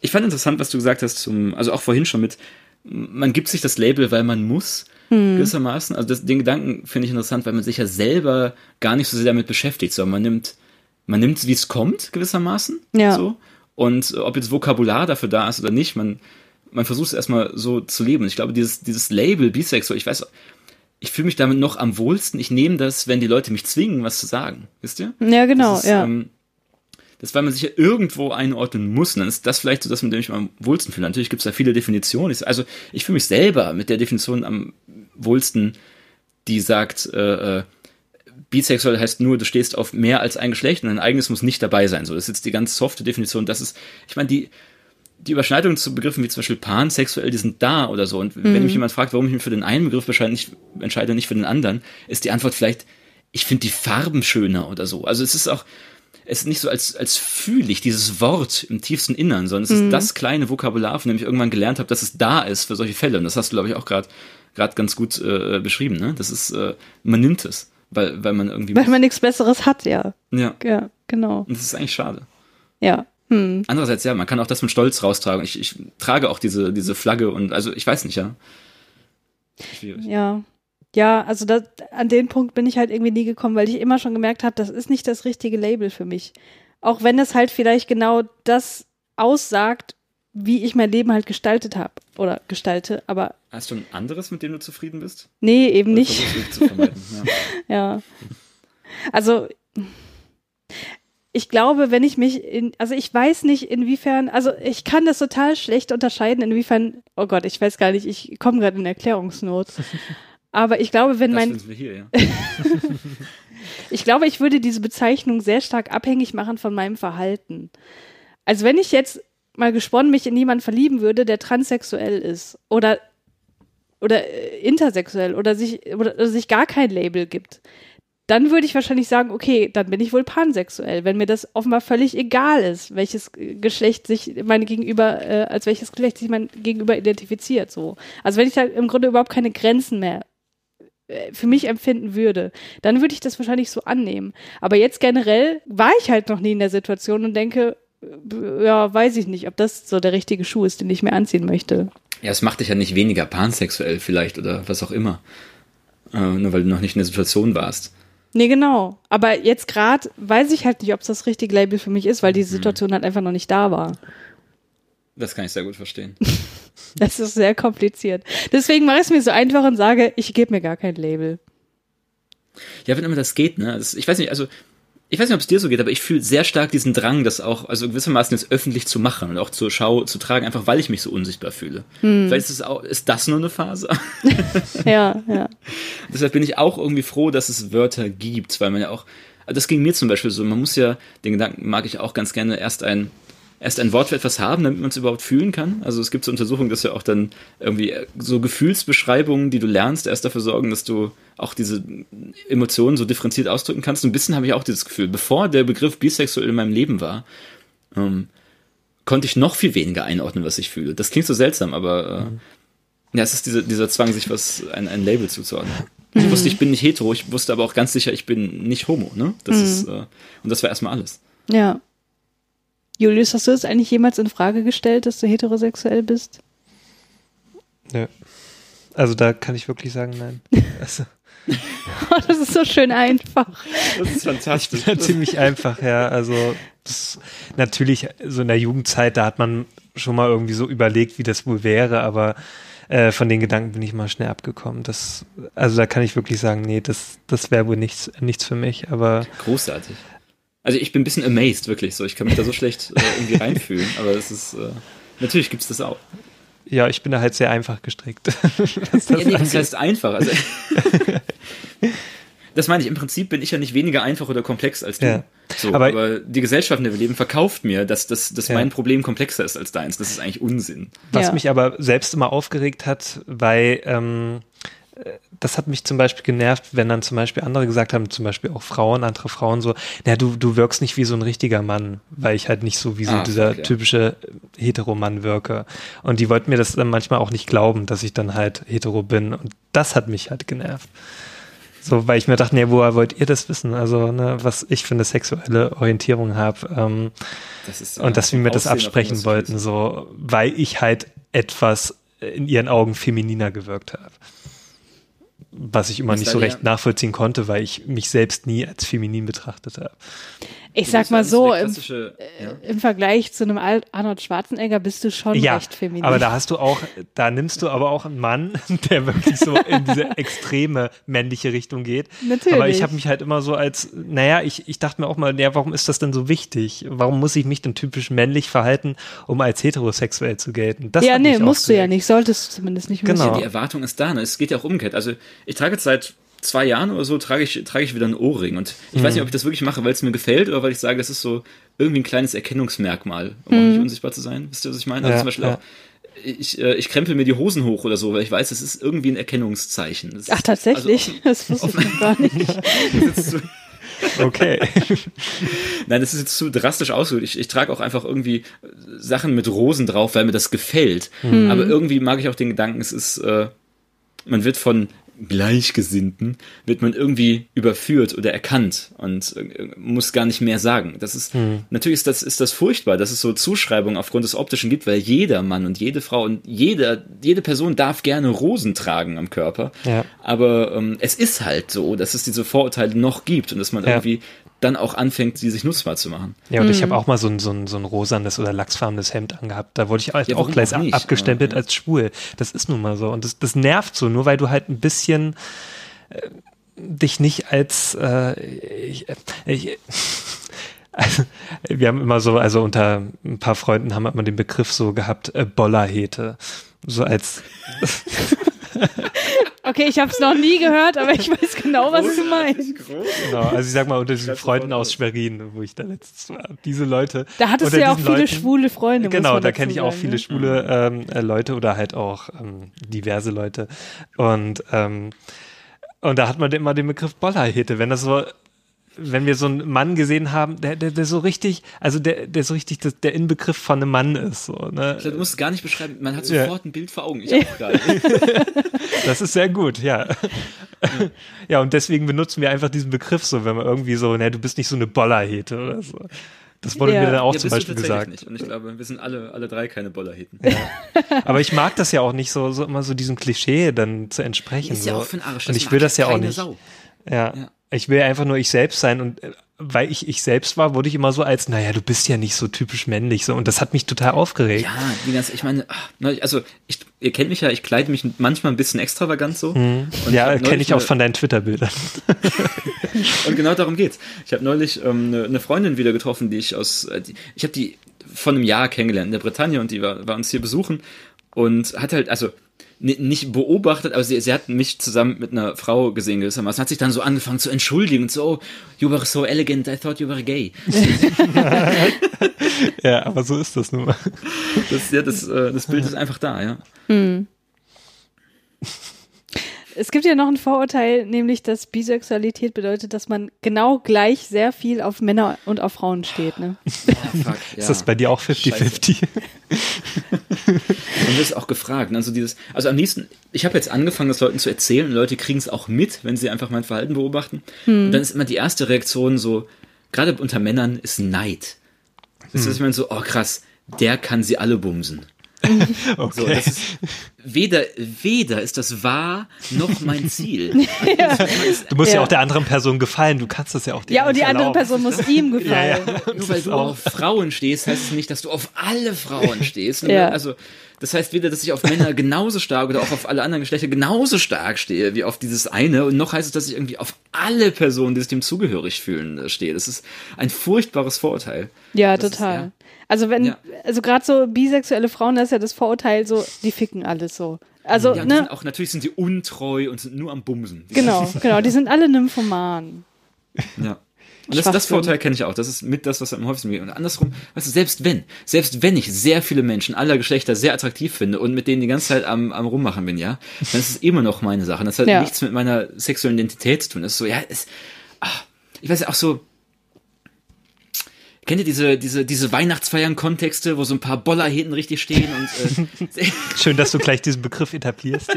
Ich fand interessant, was du gesagt hast, zum, also auch vorhin schon mit, man gibt sich das Label, weil man muss, gewissermaßen. Also das, den Gedanken finde ich interessant, weil man sich ja selber gar nicht so sehr damit beschäftigt, sondern man nimmt, man nimmt, wie es kommt, gewissermaßen. Ja. So. Und ob jetzt Vokabular dafür da ist oder nicht, man, man versucht es erstmal so zu leben. Ich glaube, dieses, dieses Label bisexuell, ich weiß, ich fühle mich damit noch am wohlsten. Ich nehme das, wenn die Leute mich zwingen, was zu sagen. Wisst ihr? Ja, genau, das ist, ja. Ähm, das, weil man sich ja irgendwo einordnen muss. Und dann ist das vielleicht so das, mit dem ich mich am wohlsten fühle. Natürlich gibt es da viele Definitionen. Ich, also ich fühle mich selber mit der Definition am wohlsten, die sagt, äh, äh, bisexuell heißt nur, du stehst auf mehr als ein Geschlecht und dein eigenes muss nicht dabei sein. So, das ist jetzt die ganz softe Definition. Das ist, ich meine, die, die Überschneidungen zu Begriffen wie zum Beispiel pansexuell, die sind da oder so. Und wenn mich jemand fragt, warum ich mich für den einen Begriff entscheide, nicht, entscheide, nicht für den anderen, ist die Antwort vielleicht, ich finde die Farben schöner oder so. Also es ist auch, es ist nicht so, als, als fühle ich dieses Wort im tiefsten Innern, sondern es ist das kleine Vokabular, von dem ich irgendwann gelernt habe, dass es da ist für solche Fälle. Und das hast du, glaube ich, auch gerade gerade ganz gut äh, beschrieben. Ne? Das ist, äh, man nimmt es, weil, weil man irgendwie. Weil man nichts Besseres hat, ja. ja, Ja, genau. und das ist eigentlich schade. Ja. Hm. Andererseits, ja, man kann auch das mit Stolz raustragen. Ich, ich trage auch diese, diese Flagge und also ich weiß nicht, ja. Schwierig. Ja. Ja, also das, an den Punkt bin ich halt irgendwie nie gekommen, weil ich immer schon gemerkt habe, das ist nicht das richtige Label für mich. Auch wenn es halt vielleicht genau das aussagt, wie ich mein Leben halt gestaltet habe oder gestalte, aber Hast du ein anderes, mit dem du zufrieden bist? nee, eben Oder nicht. zu vermeiden? Ja. Ja. Also ich glaube, wenn ich mich in, also ich weiß nicht inwiefern, also ich kann das total schlecht unterscheiden, inwiefern, oh Gott, ich weiß gar nicht, ich komme gerade in Erklärungsnot. Aber ich glaube, wenn Das mein, wir hier, ja. ich glaube, ich würde diese Bezeichnung sehr stark abhängig machen von meinem Verhalten. Also wenn ich jetzt mal gesponnen mich in jemanden verlieben würde, der transsexuell ist oder oder äh, intersexuell oder sich oder, oder sich gar kein Label gibt, dann würde ich wahrscheinlich sagen, okay, dann bin ich wohl pansexuell, wenn mir das offenbar völlig egal ist, welches Geschlecht sich meine Gegenüber äh, als welches Geschlecht sich mein Gegenüber identifiziert so. Also wenn ich da im Grunde überhaupt keine Grenzen mehr äh, für mich empfinden würde, dann würde ich das wahrscheinlich so annehmen. Aber jetzt generell war ich halt noch nie in der Situation und denke, ja, weiß ich nicht, ob das so der richtige Schuh ist, den ich mir anziehen möchte. Ja, es macht dich ja nicht weniger pansexuell vielleicht oder was auch immer. Äh, nur weil du noch nicht in der Situation warst. Nee, genau. Aber jetzt gerade weiß ich halt nicht, ob es das richtige Label für mich ist, weil die Situation halt einfach noch nicht da war. Das kann ich sehr gut verstehen. Das ist sehr kompliziert. Deswegen mache ich es mir so einfach und sage, ich gebe mir gar kein Label. Ja, wenn immer das geht, ne? Das, ich weiß nicht, also ich weiß nicht, ob es dir so geht, aber ich fühle sehr stark diesen Drang, das auch, also gewissermaßen jetzt öffentlich zu machen und auch zur Schau zu tragen, einfach weil ich mich so unsichtbar fühle. Vielleicht ist auch, ist das nur eine Phase? Ja, ja. Deshalb bin ich auch irgendwie froh, dass es Wörter gibt, weil man ja auch, also das ging mir zum Beispiel so, man muss ja, den Gedanken mag ich auch ganz gerne, erst ein, erst ein Wort für etwas haben, damit man es überhaupt fühlen kann. Also es gibt so Untersuchungen, dass ja auch dann irgendwie so Gefühlsbeschreibungen, die du lernst, erst dafür sorgen, dass du auch diese Emotionen so differenziert ausdrücken kannst. Und ein bisschen habe ich auch dieses Gefühl, bevor der Begriff bisexuell in meinem Leben war, ähm, konnte ich noch viel weniger einordnen, was ich fühle. Das klingt so seltsam, aber äh, ja, es ist diese, dieser Zwang, sich was, ein, ein Label zuzuordnen. Ich wusste, ich bin nicht hetero, ich wusste aber auch ganz sicher, ich bin nicht homo, ne? Das ist, äh, und das war erstmal alles. Ja. Julius, hast du es eigentlich jemals in Frage gestellt, dass du heterosexuell bist? Nö. Also da kann ich wirklich sagen, nein. Also, Oh, das ist so schön einfach. Das ist fantastisch. ja, ziemlich einfach, ja. Also das, natürlich, so in der Jugendzeit, da hat man schon mal irgendwie so überlegt, wie das wohl wäre, aber äh, von den Gedanken bin ich mal schnell abgekommen. Das, also da kann ich wirklich sagen, nee, das, das wäre wohl nichts, nichts für mich, aber Großartig. Also ich bin ein bisschen amazed, wirklich so. Ich kann mich da so schlecht äh, irgendwie reinfühlen, aber es ist, äh, natürlich gibt's das auch. ja, ich bin da halt sehr einfach gestrickt. das Ja, nee, das heißt einfach. Also, das meine ich, im Prinzip bin ich ja nicht weniger einfach oder komplex als du. Ja. So, aber, Aber- die Gesellschaft, in der wir leben, verkauft mir, dass, dass, dass Ja. mein Problem komplexer ist als deins. Das ist eigentlich Unsinn. Was Ja. mich aber selbst immer aufgeregt hat, weil ähm, äh, das hat mich zum Beispiel genervt, wenn dann zum Beispiel andere gesagt haben, zum Beispiel auch Frauen, andere Frauen so, na du, du wirkst nicht wie so ein richtiger Mann, weil ich halt nicht so wie so Ah, dieser ja. typische Hetero-Mann wirke. Und die wollten mir das dann manchmal auch nicht glauben, dass ich dann halt hetero bin. Und das hat mich halt genervt. So, weil ich mir dachte, nee, woher wollt ihr das wissen? Also, ne, was ich für eine sexuelle Orientierung habe. Ähm, Das und dass wir mir das absprechen wollten, so, weil ich halt etwas in ihren Augen femininer gewirkt habe. Was ich immer nicht so recht nachvollziehen konnte, weil ich mich selbst nie als feminin betrachtet habe. Ich sag mal so, im, ja. im Vergleich zu einem Al- Arnold Schwarzenegger bist du schon Ja, recht feminin. aber da hast du auch, da nimmst du aber auch einen Mann, der wirklich so in diese extreme männliche Richtung geht. Natürlich. Aber ich habe mich halt immer so als, naja, ich, ich dachte mir auch mal, ja, warum ist das denn so wichtig? Warum muss ich mich denn typisch männlich verhalten, um als heterosexuell zu gelten? Das ja, nee, musst du ja nicht, solltest du zumindest nicht. Genau. Die Erwartung ist da. Ne? Es geht ja auch umgekehrt. Also ich trage jetzt seit zwei Jahren oder so, trage ich, trage ich wieder einen Ohrring. Und ich weiß nicht, ob ich das wirklich mache, weil es mir gefällt oder weil ich sage, das ist so irgendwie ein kleines Erkennungsmerkmal, um auch nicht unsichtbar zu sein. Wisst ihr, was ich meine? Also Ja, zum Beispiel ja. auch, ich, äh, ich krempel mir die Hosen hoch oder so, weil ich weiß, das ist irgendwie ein Erkennungszeichen. Das Ach, ist- tatsächlich? Also, das wusste ich gar nicht. Okay. Nein, das ist jetzt zu drastisch ausgedrückt. Ich, ich trage auch einfach irgendwie Sachen mit Rosen drauf, weil mir das gefällt. Aber irgendwie mag ich auch den Gedanken, es ist, äh, man wird von Gleichgesinnten, wird man irgendwie überführt oder erkannt und äh, muss gar nicht mehr sagen. Das ist, natürlich ist das, ist das furchtbar, dass es so Zuschreibungen aufgrund des Optischen gibt, weil jeder Mann und jede Frau und jeder, jede Person darf gerne Rosen tragen am Körper. Ja. Aber ähm, es ist halt so, dass es diese Vorurteile noch gibt und dass man Ja. irgendwie dann auch anfängt, sie sich nutzbar zu machen. Ja, und ich Mhm. habe auch mal so ein, so, ein, so ein rosanes oder lachsfarbenes Hemd angehabt. Da wurde ich halt Ja, auch gleich auch nicht? abgestempelt ja. als schwul. Das ist nun mal so. Und das, das nervt so, nur weil du halt ein bisschen äh, dich nicht als äh, ich, ich, also, wir haben immer so, also unter ein paar Freunden haben wir den Begriff so gehabt, äh, Bollerhete. So als Okay, ich habe es noch nie gehört, aber ich weiß genau, was du meinst. Genau, also ich sag mal unter diesen Freunden aus Schwerin, wo ich da letztens war. Diese Leute. Da hattest du ja auch viele Leuten- schwule Freunde. muss Genau, man da kenne ich auch viele ne? schwule ähm, äh, Leute oder halt auch ähm, diverse Leute. Und, ähm, und da hat man immer den Begriff Bollerhete, wenn das so wenn wir so einen Mann gesehen haben, der, der, der so richtig, also der, der so richtig das, der Inbegriff von einem Mann ist. So, ne? Du musst es gar nicht beschreiben, man hat Ja. sofort ein Bild vor Augen. Ich auch gerade. Das ist sehr gut, ja. Ja, und deswegen benutzen wir einfach diesen Begriff so, wenn man irgendwie so, ne, du bist nicht so eine Bollerhete oder so. Das wurde Ja. mir dann auch ja, zum Beispiel gesagt. nicht. Und ich glaube, wir sind alle, alle drei keine Bollerheten. Aber ich mag das ja auch nicht so, so immer so diesem Klischee dann zu entsprechen. Ist ja so. auch für den Arsch. Und ich will das ja auch nicht. Sau. Ja. Ja. Ich will einfach nur ich selbst sein und äh, weil ich ich selbst war, wurde ich immer so als, naja, du bist ja nicht so typisch männlich so und das hat mich total aufgeregt. Ja, ganze, ich meine, ach, neulich- also ich, ihr kennt mich ja, ich kleide mich manchmal ein bisschen extravagant so. Mhm. Ja, kenne ich auch von deinen Twitter-Bildern. Und genau darum geht's. Ich habe neulich ähm, eine, eine Freundin wieder getroffen, die ich aus, äh, die, ich habe die vor einem Jahr kennengelernt in der Bretagne und die war, war uns hier besuchen und hat halt, also nicht beobachtet, aber sie, sie hat mich zusammen mit einer Frau gesehen gewissermaßen, hat sich dann so angefangen zu entschuldigen und so, oh, you were so elegant, I thought you were gay. ja, aber so ist das nun mal. Das, ja, das, äh, das Bild ist einfach da, ja. Es gibt ja noch ein Vorurteil, nämlich, dass Bisexualität bedeutet, dass man genau gleich sehr viel auf Männer und auf Frauen steht. Ne? fuck, Ist das bei dir auch 50-50? Und das ist auch gefragt. Also dieses, also am liebsten, ich habe jetzt angefangen, das Leuten zu erzählen und Leute kriegen es auch mit, wenn sie einfach mein Verhalten beobachten. Und dann ist immer die erste Reaktion so, gerade unter Männern, ist Neid. Das ist immer so, oh krass, der kann sie alle bumsen. So, Okay. das ist, weder, weder ist das wahr, noch mein Ziel. Du musst ja. Ja. auch der anderen Person gefallen. Du kannst das ja auch dir Ja, und die andere. Person muss ihm gefallen. Nur weil du auf Frauen stehst, heißt es nicht, dass du auf alle Frauen stehst. Ja. Also, das heißt weder, dass ich auf Männer genauso stark oder auch auf alle anderen Geschlechter genauso stark stehe wie auf dieses eine. Und noch heißt es, dass ich irgendwie auf alle Personen, die sich dem zugehörig fühlen, stehe. Das ist ein furchtbares Vorurteil. Ja, Das ist, total. ja. Also wenn, Ja. also gerade so bisexuelle Frauen, das ist ja das Vorurteil so, die ficken alles so. Also, Ja, ne, auch, natürlich sind sie untreu und sind nur am Bumsen. Die genau, genau, die sind alle Nymphomanen. Ja. Und das, das. Vorteil kenne ich auch. Das ist mit das, was am häufigsten geht. Und andersrum, weißt du, selbst wenn, selbst wenn ich sehr viele Menschen aller Geschlechter sehr attraktiv finde und mit denen die ganze Zeit am, am Rummachen bin, ja, dann ist es immer noch meine Sache. Das hat Ja. nichts mit meiner sexuellen Identität zu tun. Das ist so, ja, es, ach, ich weiß ja auch so, kennt ihr diese, diese, diese Weihnachtsfeiern-Kontexte, wo so ein paar Bollerheten richtig stehen und, äh, Schön, dass du gleich diesen Begriff etablierst.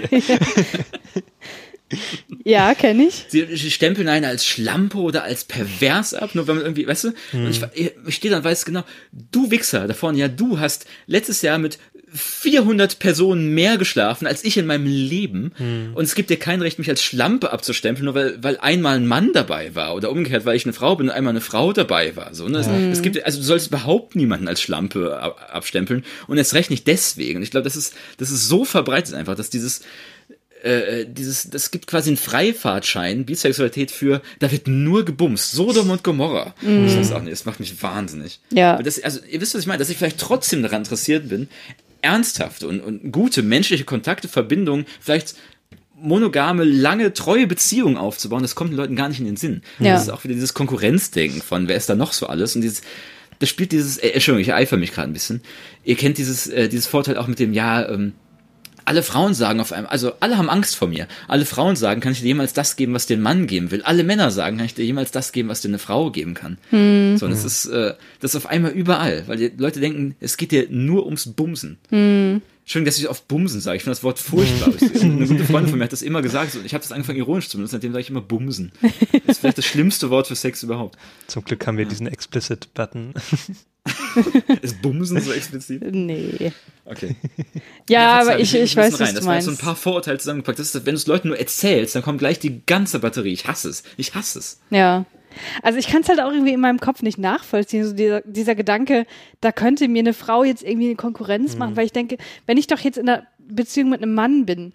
Ja, kenne ich. Sie sie stempeln einen als Schlampe oder als pervers ab, nur wenn man irgendwie, weißt du? Und ich, ich stehe dann, weiß genau, du Wichser da vorne, ja, du hast letztes Jahr mit 400 Personen mehr geschlafen als ich in meinem Leben und es gibt dir kein Recht, mich als Schlampe abzustempeln, nur weil, weil einmal ein Mann dabei war oder umgekehrt, weil ich eine Frau bin und einmal eine Frau dabei war. So, ne? es, es gibt, also du sollst überhaupt niemanden als Schlampe ab, abstempeln und erst recht nicht deswegen. Ich glaube, das ist, das ist so verbreitet einfach, dass dieses, äh, dieses, das gibt quasi einen Freifahrtschein, Bisexualität für, da wird nur gebumst, Sodom und Gomorra. Ich weiß auch nicht, das macht mich wahnsinnig. Ja. Das, also, ihr wisst, was ich meine, dass ich vielleicht trotzdem daran interessiert bin, ernsthafte und, und gute menschliche Kontakte, Verbindungen, vielleicht monogame, lange, treue Beziehungen aufzubauen, das kommt den Leuten gar nicht in den Sinn. Ja. Das ist auch wieder dieses Konkurrenzdenken von, wer ist da noch so alles und dieses, das spielt dieses, äh, Entschuldigung, ich eifere mich gerade ein bisschen. Ihr kennt dieses, äh, dieses Vorteil auch mit dem, ja, ähm, alle Frauen sagen auf einmal, also alle haben Angst vor mir. Alle Frauen sagen, kann ich dir jemals das geben, was dir ein Mann geben will. Alle Männer sagen, kann ich dir jemals das geben, was dir eine Frau geben kann. So, und das ist, äh, das ist auf einmal überall, weil die Leute denken, es geht dir nur ums Bumsen. Entschuldigung, dass ich oft Bumsen sage. Ich finde das Wort furchtbar. Eine gute Freundin von mir hat das immer gesagt und ich habe das angefangen ironisch zu benutzen, seitdem sage ich immer Bumsen. Das ist vielleicht das schlimmste Wort für Sex überhaupt. Zum Glück haben wir diesen Explicit-Button. Ist Bumsen so explizit? Nee. Okay. Ja, aber ich, ich weiß, bisschen was du Das meinst. so ein paar Vorurteile zusammengepackt. Das ist, wenn du es Leuten nur erzählst, dann kommt gleich die ganze Batterie. Ich hasse es. Ich hasse es. Ja. Also ich kann es halt auch irgendwie in meinem Kopf nicht nachvollziehen. So dieser, dieser Gedanke, da könnte mir eine Frau jetzt irgendwie eine Konkurrenz Mhm. machen, weil ich denke, wenn ich doch jetzt in einer Beziehung mit einem Mann bin,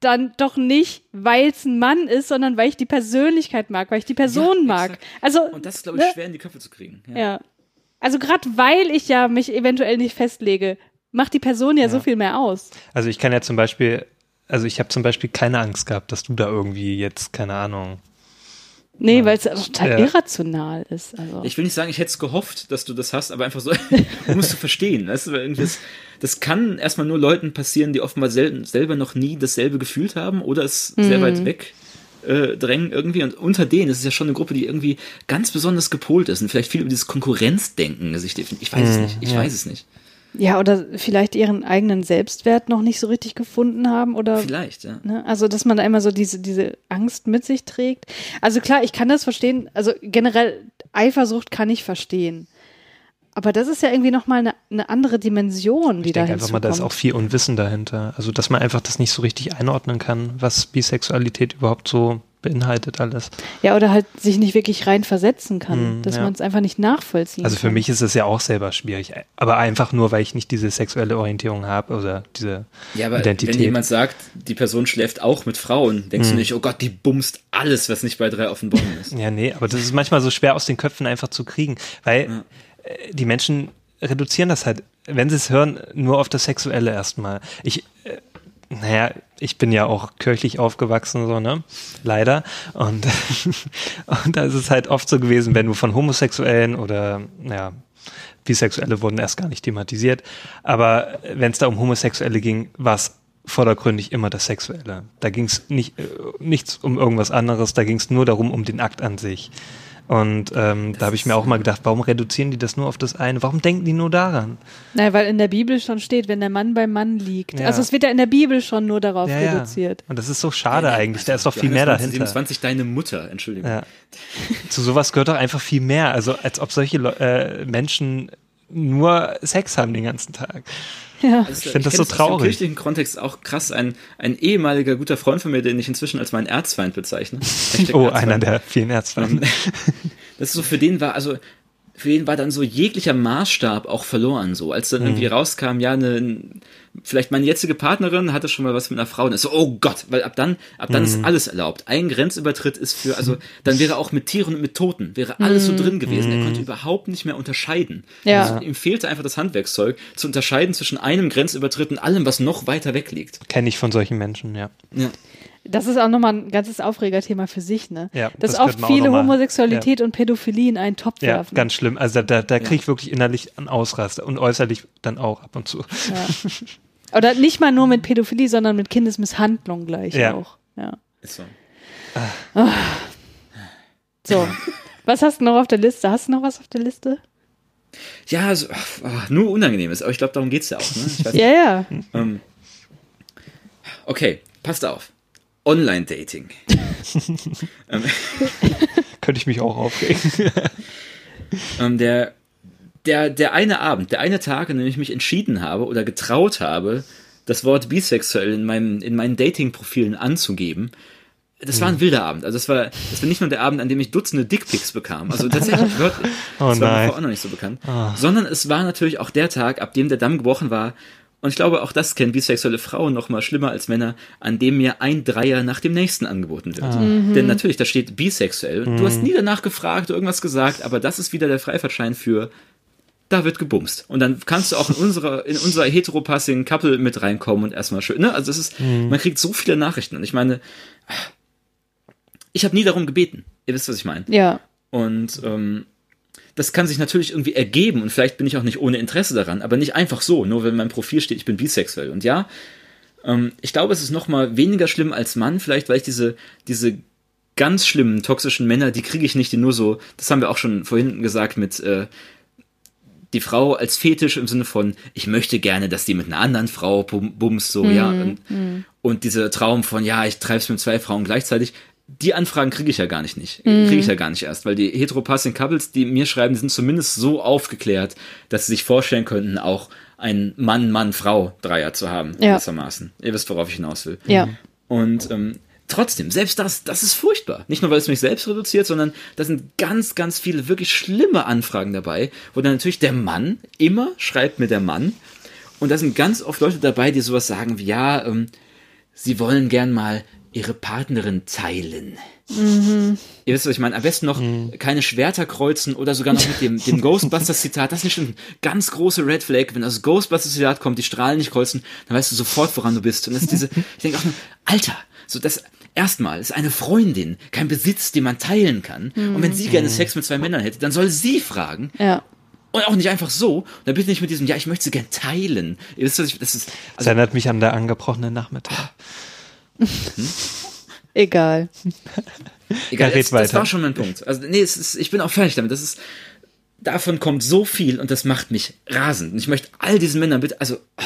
dann doch nicht, weil es ein Mann ist, sondern weil ich die Persönlichkeit mag, weil ich die Person Ja, mag. exakt. Also Und das ist, glaube ich, ne? schwer in die Köpfe zu kriegen. Ja. Ja. Also gerade weil ich ja mich eventuell nicht festlege, macht die Person ja, so viel mehr aus. Also ich kann ja zum Beispiel, also ich habe zum Beispiel keine Angst gehabt, dass du da irgendwie jetzt, keine Ahnung. Nee, weil es total Ja. irrational ist. Also. Ich will nicht sagen, ich hätte es gehofft, dass du das hast, aber einfach so, um es zu verstehen. Weißt du, weil irgendwie das, das kann erstmal nur Leuten passieren, die offenbar sel selber noch nie dasselbe gefühlt haben oder es sehr weit weg äh, drängen irgendwie. Und unter denen ist es ja schon eine Gruppe, die irgendwie ganz besonders gepolt ist und vielleicht viel über dieses Konkurrenzdenken sich definiert. Ich weiß es nicht. Ich ja. weiß es nicht. Ja, oder vielleicht ihren eigenen Selbstwert noch nicht so richtig gefunden haben oder Vielleicht, ja. ne? also dass man da immer so diese diese Angst mit sich trägt. Also klar, ich kann das verstehen. Also generell Eifersucht kann ich verstehen. Aber das ist ja irgendwie noch mal eine, eine andere Dimension, die Ich da denke einfach mal, da ist auch viel Unwissen dahinter. Also, dass man einfach das nicht so richtig einordnen kann, was Bisexualität überhaupt so beinhaltet alles. Ja, oder halt sich nicht wirklich rein versetzen kann, Hm, dass ja. man es einfach nicht nachvollziehen Also für kann. mich ist es ja auch selber schwierig, aber einfach nur, weil ich nicht diese sexuelle Orientierung habe oder diese Ja, aber Identität. wenn jemand sagt, die Person schläft auch mit Frauen, denkst du nicht, oh Gott, die bumst alles, was nicht bei drei auf den Bäumen ist. Ja, nee, aber das ist manchmal so schwer aus den Köpfen einfach zu kriegen, weil äh, die Menschen reduzieren das halt, wenn sie es hören, nur auf das Sexuelle erstmal. Ich, äh, naja, ich bin ja auch kirchlich aufgewachsen, so, ne? Leider. Und, und da ist es halt oft so gewesen, wenn du von Homosexuellen oder, naja, Bisexuelle wurden erst gar nicht thematisiert. Aber wenn es da um Homosexuelle ging, war es vordergründig immer das Sexuelle. Da ging es nicht, äh, nichts um irgendwas anderes, da ging es nur darum, um den Akt an sich. Und ähm, da habe ich mir auch mal gedacht, warum reduzieren die das nur auf das eine? Warum denken die nur daran? Naja, weil in der Bibel schon steht, wenn der Mann beim Mann liegt. Ja. Also es wird ja in der Bibel schon nur darauf Ja, ja. reduziert. Und das ist so schade eigentlich. Da ist doch viel mehr dahinter. 1927 deine Mutter, Entschuldigung. Ja. Zu sowas gehört doch einfach viel mehr. Also als ob solche Le äh, Menschen nur Sex haben den ganzen Tag. Ja. Also, Ich find das so traurig. kirchlichen Kontext auch krass. Ein, ein ehemaliger guter Freund von mir, den ich inzwischen als meinen Erzfeind bezeichne. Oh, Erzfeind. einer der vielen Erzfeinde. Das ist so, für den war, also, für den war dann so jeglicher Maßstab auch verloren, so. Als dann Mhm. irgendwie rauskam, ja, eine, vielleicht meine jetzige Partnerin hatte schon mal was mit einer Frau, und ist so, oh Gott, weil ab dann, ab dann Mhm. ist alles erlaubt. Ein Grenzübertritt ist für, also, dann wäre auch mit Tieren und mit Toten, wäre alles so drin gewesen. Er Mhm. konnte überhaupt nicht mehr unterscheiden. Ja. Also, ihm fehlte einfach das Handwerkszeug, zu unterscheiden zwischen einem Grenzübertritt und allem, was noch weiter weg liegt. Kenne ich von solchen Menschen, ja. Ja. Das ist auch nochmal ein ganzes Aufregerthema für sich, ne? Ja, Dass das oft viele Homosexualität und Pädophilie in einen Topf Ja, werfen. ganz schlimm. Also da, da kriege ich wirklich innerlich einen Ausraster und äußerlich dann auch ab und zu. Oder nicht mal nur mit Pädophilie, sondern mit Kindesmisshandlung gleich Ja. auch. Ja. Ist so. So. Was hast du noch auf der Liste? Hast du noch was auf der Liste? Ja, so, ach, ach, nur Unangenehmes, aber ich glaube, darum geht's ja auch. Ne? Ich weiß Ja, ja. Ähm, okay, passt auf. Online-Dating. ähm, Könnte ich mich auch aufregen. ähm, der der, der eine Abend, der eine Tag, an dem ich mich entschieden habe oder getraut habe, das Wort bisexuell in, meinem, in meinen Dating-Profilen anzugeben, das war ein wilder Abend. Also das war, das war nicht nur der Abend, an dem ich Dutzende Dickpics bekam. Also tatsächlich wörtlich. Oh das war mir nein. vorher auch noch nicht so bekannt. Sondern es war natürlich auch der Tag, ab dem der Damm gebrochen war. Und ich glaube, auch das kennen bisexuelle Frauen noch mal schlimmer als Männer, an dem mir ein Dreier nach dem nächsten angeboten wird. Denn natürlich, da steht bisexuell. Und Du hast nie danach gefragt irgendwas gesagt, aber das ist wieder der Freifahrtschein für da wird gebumst. Und dann kannst du auch in unserer, in unser heteropassing Couple mit reinkommen und erstmal schön, ne? Also es ist, man kriegt so viele Nachrichten. Und ich meine, ich habe nie darum gebeten. Ihr wisst, was ich meine. Ja. Und ähm, das kann sich natürlich irgendwie ergeben und vielleicht bin ich auch nicht ohne Interesse daran, aber nicht einfach so, nur wenn in meinem Profil steht, ich bin bisexuell. Und ja, ähm, ich glaube, es ist noch mal weniger schlimm als Mann, vielleicht weil ich diese, diese ganz schlimmen toxischen Männer, die kriege ich nicht, die nur so, das haben wir auch schon vorhin gesagt mit äh, die Frau als Fetisch im Sinne von, ich möchte gerne, dass die mit einer anderen Frau bum, bumst, so, ja. Und, und dieser Traum von, ja, ich treib's mit zwei Frauen gleichzeitig, die Anfragen kriege ich ja gar nicht nicht. Kriege ich ja gar nicht erst, weil die heteropassing Couples, die mir schreiben, die sind zumindest so aufgeklärt, dass sie sich vorstellen könnten, auch ein Mann-Mann-Frau-Dreier zu haben, Ja. gewissermaßen. Ihr wisst, worauf ich hinaus will. Ja. Und ähm, trotzdem, selbst das, das ist furchtbar. Nicht nur, weil es mich selbst reduziert, sondern da sind ganz, ganz viele wirklich schlimme Anfragen dabei, wo dann natürlich der Mann immer schreibt mir der Mann. Und da sind ganz oft Leute dabei, die sowas sagen wie, ja, ähm, sie wollen gern mal ihre Partnerin teilen. Ihr wisst, was ich meine. Am besten noch keine Schwerter kreuzen oder sogar noch mit dem, dem Ghostbusters-Zitat. Das ist nicht ein ganz große Red Flag. Wenn das Ghostbusters-Zitat kommt, die Strahlen nicht kreuzen, dann weißt du sofort, woran du bist. Und das ist diese, ich denke auch nur, Alter, so das, erstmal ist eine Freundin kein Besitz, den man teilen kann. Und wenn sie gerne Sex mit zwei Männern hätte, dann soll sie fragen. Ja. Und auch nicht einfach so. Und dann bitte nicht mit diesem, ja, ich möchte sie gern teilen. Ihr wisst, was ich, das ist, Das also, erinnert mich an der angebrochene Nachmittag. Egal. Egal, Ja, red das, war schon mein Punkt. Also, nee, es ist, ich bin auch fertig damit. Das ist, davon kommt so viel und das macht mich rasend. Und ich möchte all diesen Männern bitte, also, oh,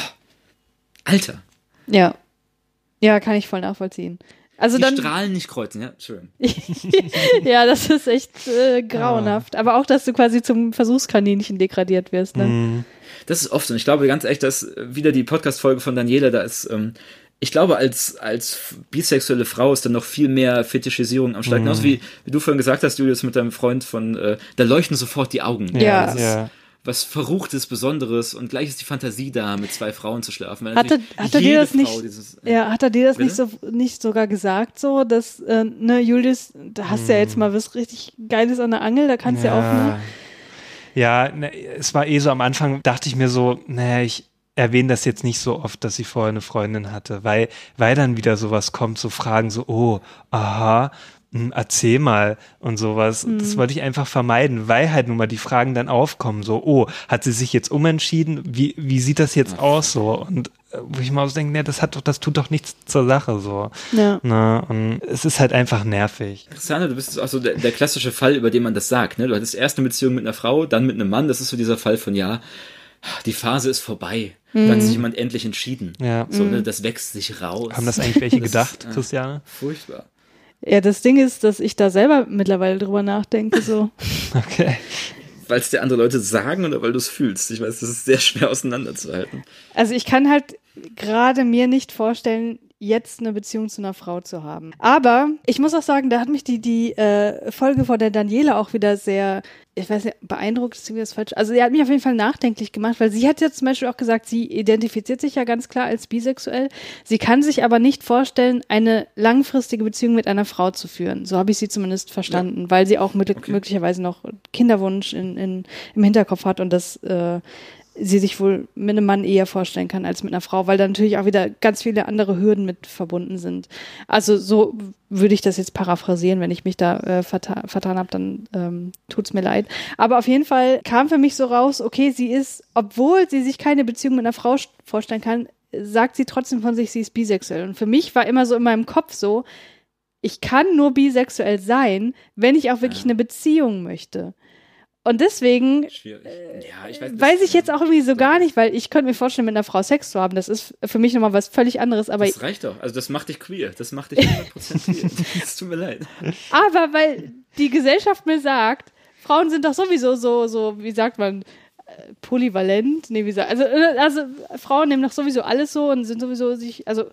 Alter, Ja. Ja, kann ich voll nachvollziehen. Also die dann, Strahlen nicht kreuzen, ja, Entschuldigung. ja, das ist echt äh, grauenhaft. Aber auch, dass du quasi zum Versuchskaninchen degradiert wirst. Ne? Das ist oft so. Und ich glaube ganz echt, dass wieder die Podcast-Folge von Daniela, da ist, ähm, ich glaube, als, als bisexuelle Frau ist dann noch viel mehr Fetischisierung am Start. Genauso wie, wie du vorhin gesagt hast, Julius, mit deinem Freund von, äh, da leuchten sofort die Augen. Ja. Das ist Ja. was Verruchtes, Besonderes und gleich ist die Fantasie da, mit zwei Frauen zu schlafen. Weil Hatte, natürlich hat er dir das nicht, dieses, ja, hat er dir das nicht so, nicht sogar gesagt so, dass, äh, ne, Julius, da hast du ja jetzt mal was richtig Geiles an der Angel, da kannst du ja, auch, ne? Ja, ne, es war eh so am Anfang, dachte ich mir so, naja, ich erwähne das jetzt nicht so oft, dass ich vorher eine Freundin hatte, weil, weil dann wieder sowas kommt, so Fragen so, oh, aha, hm, erzähl mal und sowas. Das wollte ich einfach vermeiden, weil halt nun mal die Fragen dann aufkommen, so, oh, hat sie sich jetzt umentschieden? Wie, wie sieht das jetzt aus so? Und äh, wo ich mal so denke, ne, das hat doch, das tut doch nichts zur Sache so. Ja. Ne? Und es ist halt einfach nervig. Christiane, du bist auch so der, der klassische Fall, über den man das sagt. Ne? Du hattest erst eine Beziehung mit einer Frau, dann mit einem Mann. Das ist so dieser Fall von, ja, die Phase ist vorbei. Da hat sich jemand endlich entschieden. Ja. So, ne, das wächst sich raus. Haben das eigentlich welche Das ist, gedacht, äh, Christiane? Furchtbar. Ja, das Ding ist, dass ich da selber mittlerweile drüber nachdenke, so. Okay. Weil es dir andere Leute sagen oder weil du es fühlst. Ich weiß, das ist sehr schwer auseinanderzuhalten. Also ich kann halt gerade mir nicht vorstellen, jetzt eine Beziehung zu einer Frau zu haben. Aber ich muss auch sagen, da hat mich die, die äh, Folge von der Daniela auch wieder sehr, ich weiß nicht, beeindruckt ist irgendwie das falsch. Also sie hat mich auf jeden Fall nachdenklich gemacht, weil sie hat jetzt zum Beispiel auch gesagt, sie identifiziert sich ja ganz klar als bisexuell. Sie kann sich aber nicht vorstellen, eine langfristige Beziehung mit einer Frau zu führen. So habe ich sie zumindest verstanden, weil sie auch mit, möglicherweise noch Kinderwunsch in, in, im Hinterkopf hat und das äh, sie sich wohl mit einem Mann eher vorstellen kann als mit einer Frau, weil da natürlich auch wieder ganz viele andere Hürden mit verbunden sind. Also so würde ich das jetzt paraphrasieren, wenn ich mich da äh, verta vertan habe, dann ähm, tut's mir leid. Aber auf jeden Fall kam für mich so raus, okay, sie ist, obwohl sie sich keine Beziehung mit einer Frau st- vorstellen kann, sagt sie trotzdem von sich, sie ist bisexuell. Und für mich war immer so in meinem Kopf so, ich kann nur bisexuell sein, wenn ich auch wirklich eine Beziehung möchte. Und deswegen ja, ich weiß, Weiß ich jetzt auch irgendwie so gar nicht, weil ich könnte mir vorstellen, mit einer Frau Sex zu haben. Das ist für mich nochmal was völlig anderes. Aber, Das reicht doch. Also das macht dich queer. Das macht dich 100% queer. Es tut mir leid. aber weil die Gesellschaft mir sagt, Frauen sind doch sowieso so, so, wie sagt man, polyvalent, nee, wie gesagt, also, äh, also Frauen nehmen doch sowieso alles so und sind sowieso sich, also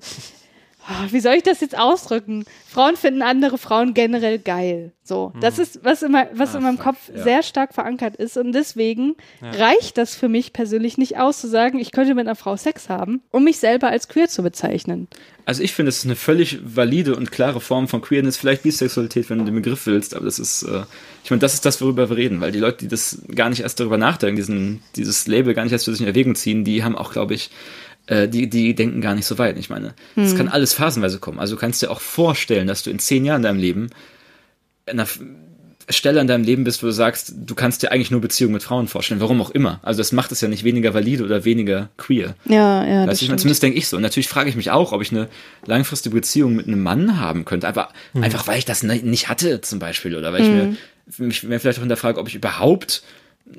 wie soll ich das jetzt ausdrücken? Frauen finden andere Frauen generell geil. So, das ist was immer, was Ah, in meinem Kopf ja. sehr stark verankert ist und deswegen reicht das für mich persönlich nicht aus zu sagen, ich könnte mit einer Frau Sex haben, um mich selber als queer zu bezeichnen. Also ich finde, es ist eine völlig valide und klare Form von Queerness, vielleicht Bisexualität, wenn du den Begriff willst, aber das ist, äh, ich meine, das ist das, worüber wir reden, weil die Leute, die das gar nicht erst darüber nachdenken, diesen, dieses Label gar nicht erst für sich in Erwägung ziehen, die haben auch, glaube ich, äh, die, die denken gar nicht so weit. Ich meine, es kann alles phasenweise kommen. Also du kannst dir auch vorstellen, dass du in zehn Jahren in deinem Leben an einer Stelle in deinem Leben bist, wo du sagst, du kannst dir eigentlich nur Beziehungen mit Frauen vorstellen, warum auch immer. Also das macht es ja nicht weniger valide oder weniger queer. Ja, ja, das ich zumindest denke ich so. Und natürlich frage ich mich auch, ob ich eine langfristige Beziehung mit einem Mann haben könnte. Aber einfach, weil ich das nicht hatte, zum Beispiel. Oder weil ich mir, mich mir vielleicht auch hinterfrage, ob ich überhaupt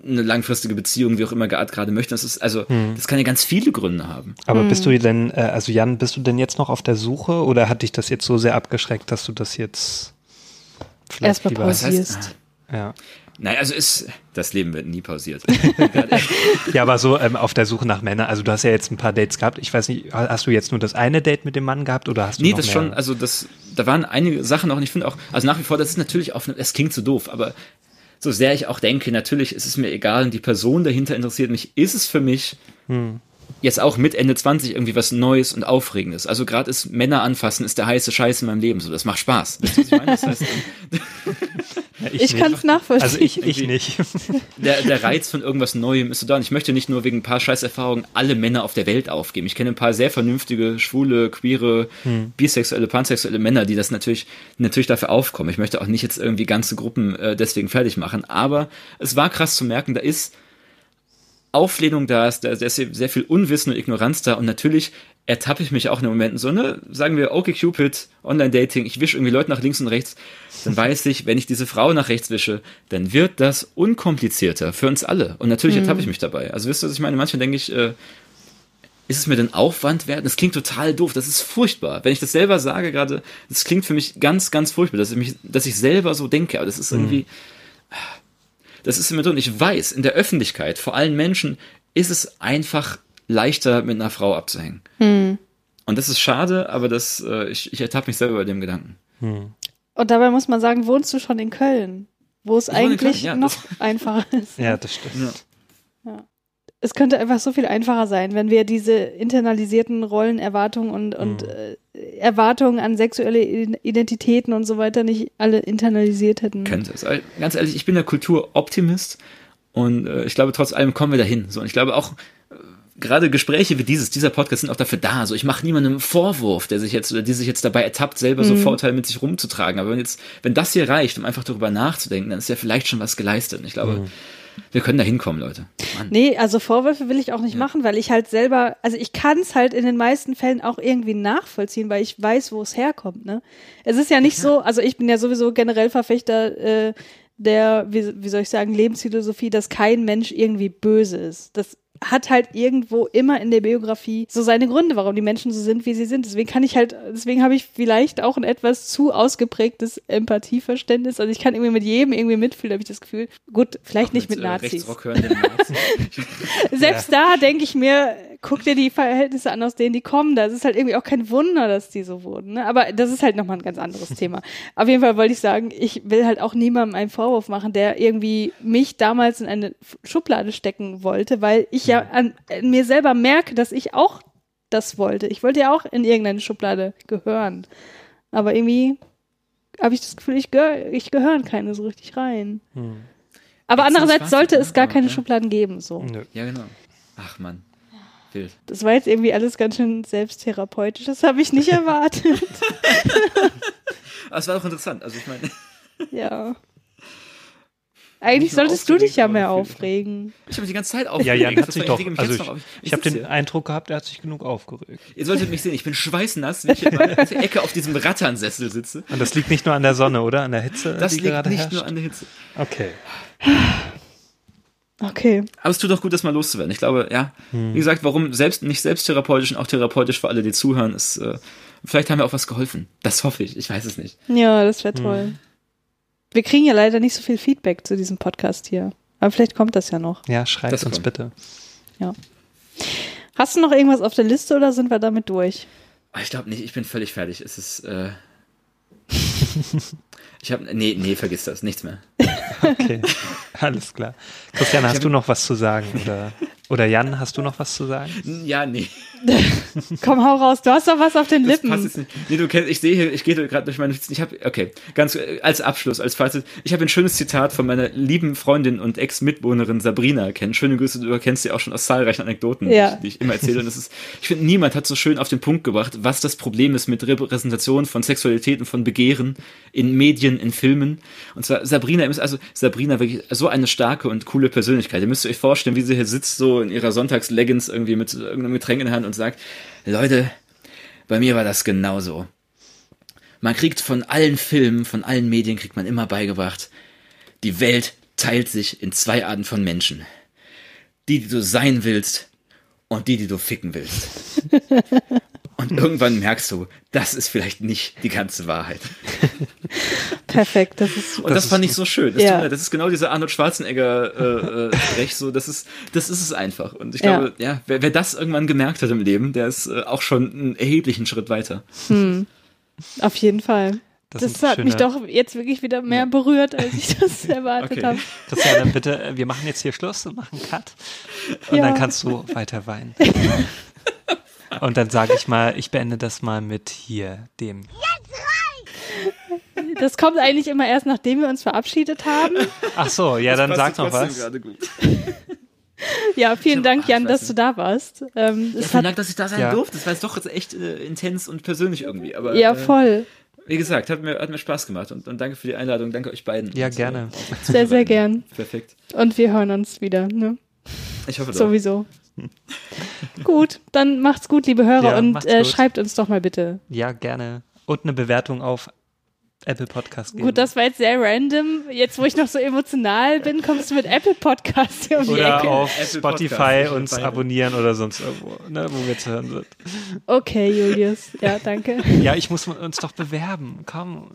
eine langfristige Beziehung, wie auch immer gerade möchte. Das ist, also, das kann ja ganz viele Gründe haben. Aber bist du denn, äh, also Jan, bist du denn jetzt noch auf der Suche oder hat dich das jetzt so sehr abgeschreckt, dass du das jetzt vielleicht Erstmal lieber- Was heißt, pausierst. Ja. Nein, also ist, das Leben wird nie pausiert. ja, aber so ähm, auf der Suche nach Männern. Also du hast ja jetzt ein paar Dates gehabt. Ich weiß nicht, hast du jetzt nur das eine Date mit dem Mann gehabt oder hast du Nee, noch das mehr? schon, also das, da waren einige Sachen auch, und ich finde auch, also nach wie vor, das ist natürlich auf, es klingt so doof, aber so sehr ich auch denke, natürlich ist es mir egal und die Person dahinter interessiert mich, ist es für mich jetzt auch mit Ende 20 irgendwie was Neues und Aufregendes. Also gerade ist Männer anfassen, ist der heiße Scheiß in meinem Leben, so, das macht Spaß. Wisst ihr, was ich meine? Das heißt, Ja, Ich nicht. kann es nachvollziehen. Also ich, ich nicht. der, der Reiz von irgendwas Neuem ist so da. Und ich möchte nicht nur wegen ein paar Scheißerfahrungen alle Männer auf der Welt aufgeben. Ich kenne ein paar sehr vernünftige, schwule, queere, bisexuelle, pansexuelle Männer, die das natürlich, natürlich dafür aufkommen. Ich möchte auch nicht jetzt irgendwie ganze Gruppen äh, deswegen fertig machen. Aber es war krass zu merken, da ist Auflehnung da, ist, da ist sehr, sehr viel Unwissen und Ignoranz da. Und natürlich ertappe ich mich auch in den Momenten so, ne, sagen wir, okay, Cupid, Online-Dating, ich wische irgendwie Leute nach links und rechts, dann weiß ich, wenn ich diese Frau nach rechts wische, dann wird das unkomplizierter für uns alle. Und natürlich ertappe ich mich dabei. Also wisst ihr, was ich meine? Manchmal denke ich, äh, ist es mir denn Aufwand wert? Das klingt total doof, das ist furchtbar. Wenn ich das selber sage gerade, das klingt für mich ganz, ganz furchtbar, dass ich mich, dass ich selber so denke, aber das ist irgendwie, das ist immer drin. Ich weiß, in der Öffentlichkeit, vor allen Menschen, ist es einfach leichter, mit einer Frau abzuhängen. Und das ist schade, aber das, äh, ich, ich ertappe mich selber bei dem Gedanken. Und dabei muss man sagen, wohnst du schon in Köln, wo es eigentlich Köln, ja, noch einfacher ist. Ja, das stimmt. Ja. Es könnte einfach so viel einfacher sein, wenn wir diese internalisierten Rollenerwartungen und, und äh, Erwartungen an sexuelle Identitäten und so weiter nicht alle internalisiert hätten. Könnte es. Aber Ganz ehrlich, ich bin der Kulturoptimist und äh, ich glaube, trotz allem kommen wir dahin. So, und ich glaube auch, gerade Gespräche wie dieses, dieser Podcast sind auch dafür da. So, ich mache niemandem einen Vorwurf, der sich jetzt oder die sich jetzt dabei ertappt, selber so Vorteile mit sich rumzutragen. Aber wenn jetzt, wenn das hier reicht, um einfach darüber nachzudenken, dann ist ja vielleicht schon was geleistet. Und ich glaube, wir können da hinkommen, Leute. Mann. Nee, also Vorwürfe will ich auch nicht machen, weil ich halt selber, also ich kann es halt in den meisten Fällen auch irgendwie nachvollziehen, weil ich weiß, wo es herkommt. Ne? Es ist ja nicht so, also ich bin ja sowieso generell Verfechter äh, der, wie, wie soll ich sagen, Lebensphilosophie, dass kein Mensch irgendwie böse ist. Das hat halt irgendwo immer in der Biografie so seine Gründe, warum die Menschen so sind, wie sie sind. Deswegen kann ich halt, deswegen habe ich vielleicht auch ein etwas zu ausgeprägtes Empathieverständnis. Also ich kann irgendwie mit jedem irgendwie mitfühlen, habe ich das Gefühl. Gut, vielleicht nicht mit, äh, Nazis. Nazis. Selbst da denke ich mir, guck dir die Verhältnisse an, aus denen die kommen. Das ist halt irgendwie auch kein Wunder, dass die so wurden. Ne? Aber das ist halt nochmal ein ganz anderes Thema. Auf jeden Fall wollte ich sagen, ich will halt auch niemandem einen Vorwurf machen, der irgendwie mich damals in eine Schublade stecken wollte, weil ich ja an, an mir selber merke, dass ich auch das wollte. Ich wollte ja auch in irgendeine Schublade gehören. Aber irgendwie habe ich das Gefühl, ich, gehör, ich gehöre in keine so richtig rein. Aber Jetzt andererseits sollte es gar ne? keine. Schubladen geben. So. Nö. ja, genau. Ach man. Wild. Das war jetzt irgendwie alles ganz schön selbsttherapeutisch. Das habe ich nicht erwartet. Aber es war doch interessant. Also ich meine, ja. Eigentlich solltest du dich ja mehr aufregen. ich habe mich die ganze Zeit Ja, aufgeregt. Jan hat Das sich doch, also jetzt ich, noch auf. ich habe den hier. Eindruck gehabt, er hat sich genug aufgeregt. Ihr solltet mich sehen, ich bin schweißnass, wenn ich in meiner Ecke auf diesem Ratternsessel sitze. Und das liegt nicht nur an der Sonne, oder? An der Hitze, Das die liegt gerade nicht herrscht? nur an der Hitze. Okay. Okay. Aber es tut doch gut, das mal loszuwerden. Ich glaube, ja, Hm. wie gesagt, warum selbst nicht selbsttherapeutisch und auch therapeutisch für alle, die zuhören, ist, äh, vielleicht haben wir auch was geholfen. Das hoffe ich. Ich weiß es nicht. Ja, das Hm. wäre toll. Wir kriegen ja leider nicht so viel Feedback zu diesem Podcast hier. Aber vielleicht kommt das ja noch. Ja, schreibt Das uns kommt. bitte. Ja. Hast du noch irgendwas auf der Liste oder sind wir damit durch? Ich glaube nicht, ich bin völlig fertig. Es ist. Äh, ich habe. Nee, nee, vergiss das. Nichts mehr. Okay, alles klar. Christian, hast du noch was zu sagen? Oder, oder Jan, hast du noch was zu sagen? Ja, nee. Komm, hau raus. Du hast doch was auf den Das passt Lippen. jetzt nicht. Nee, du kennst, ich sehe hier, ich gehe gerade durch meine Notizen. Ich habe, okay, ganz als Abschluss, als Fazit. Ich habe ein schönes Zitat von meiner lieben Freundin und Ex-Mitwohnerin Sabrina kennen. Schöne Grüße, du kennst sie auch schon aus zahlreichen Anekdoten, Ja. die, ich, die ich immer erzähle. Und das ist, ich finde, niemand hat so schön auf den Punkt gebracht, was das Problem ist mit Repräsentation von Sexualität und von Begehren in Medien, in Filmen. Und zwar Sabrina ist also Sabrina wirklich so eine starke und coole Persönlichkeit. Ihr müsst euch vorstellen, wie sie hier sitzt, so in ihrer Sonntagsleggings irgendwie mit irgendeinem Getränk in der Hand und sagt, Leute, bei mir war das genauso. Man kriegt von allen Filmen, von allen Medien kriegt man immer beigebracht, die Welt teilt sich in zwei Arten von Menschen. Die, die du sein willst und die, die du ficken willst. Und irgendwann merkst du, das ist vielleicht nicht die ganze Wahrheit. Perfekt. Das ist Und das, ist fand ich so schön. Das, Ja. tut mir leid, das ist genau dieser Arnold Schwarzenegger äh, äh, Sprech, so das ist das ist es einfach. Und ich Ja. glaube, ja, wer, wer das irgendwann gemerkt hat im Leben, der ist äh, auch schon einen erheblichen Schritt weiter. auf jeden Fall. Das Das, hat mich schöne- doch jetzt wirklich wieder mehr berührt, als ich das erwartet Okay. habe. Christian, dann bitte, äh, wir machen jetzt hier Schluss und machen Cut. Und Ja. dann kannst du weiter weinen. Und dann sage ich mal, ich beende das mal mit hier, dem. Das kommt eigentlich immer erst, nachdem wir uns verabschiedet haben. Ach so, ja, dann sag noch was. Ja, vielen Dank, Jan, dass du da warst. Ähm, Ja, vielen hat, Dank, dass ich da sein Ja. durfte. Das war jetzt doch jetzt echt äh, intens und persönlich irgendwie. Aber ja, äh, voll. wie gesagt, hat mir, hat mir Spaß gemacht. Und, und danke für die Einladung. Danke euch beiden. Ja, und, gerne. Äh, Sehr, sehr gern. Perfekt. Und wir hören uns wieder. Ne? Ich hoffe doch. Sowieso. gut, dann macht's gut, liebe Hörer, Ja, und äh, schreibt uns doch mal bitte. Ja, gerne. Und eine Bewertung auf Apple Podcast geben. Gut, das war jetzt sehr random. Jetzt, wo ich noch so emotional bin, kommst du mit Apple Podcast hier um die oder Ecke. auf Apple Spotify Podcast, uns abonnieren oder sonst irgendwo, ne, wo wir zu hören sind. Okay, Julius. Ja, danke. Ja, ich muss uns doch bewerben. Komm.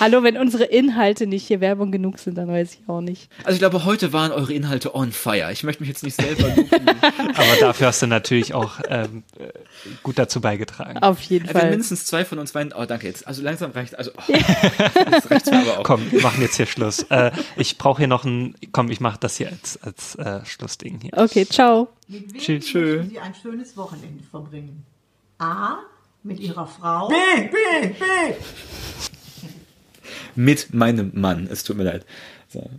Hallo, wenn unsere Inhalte nicht hier Werbung genug sind, dann weiß ich auch nicht. Also ich glaube, heute waren eure Inhalte on fire. Ich möchte mich jetzt nicht selber loben. Aber dafür hast du natürlich auch ähm, äh, gut dazu beigetragen. Auf jeden Wenn Fall. mindestens zwei von uns weinen, oh danke jetzt. Also langsam reicht, also oh, mir aber auch. Komm, wir machen jetzt hier Schluss. Äh, ich brauche hier noch ein. Komm, ich mache das hier als, als äh, Schlussding hier. Okay, ciao. Mit wem Tschüss. möchten Sie ein schönes Wochenende verbringen? A. Mit Ihrer Frau. B, B, B. Mit meinem Mann. Es tut mir leid. So.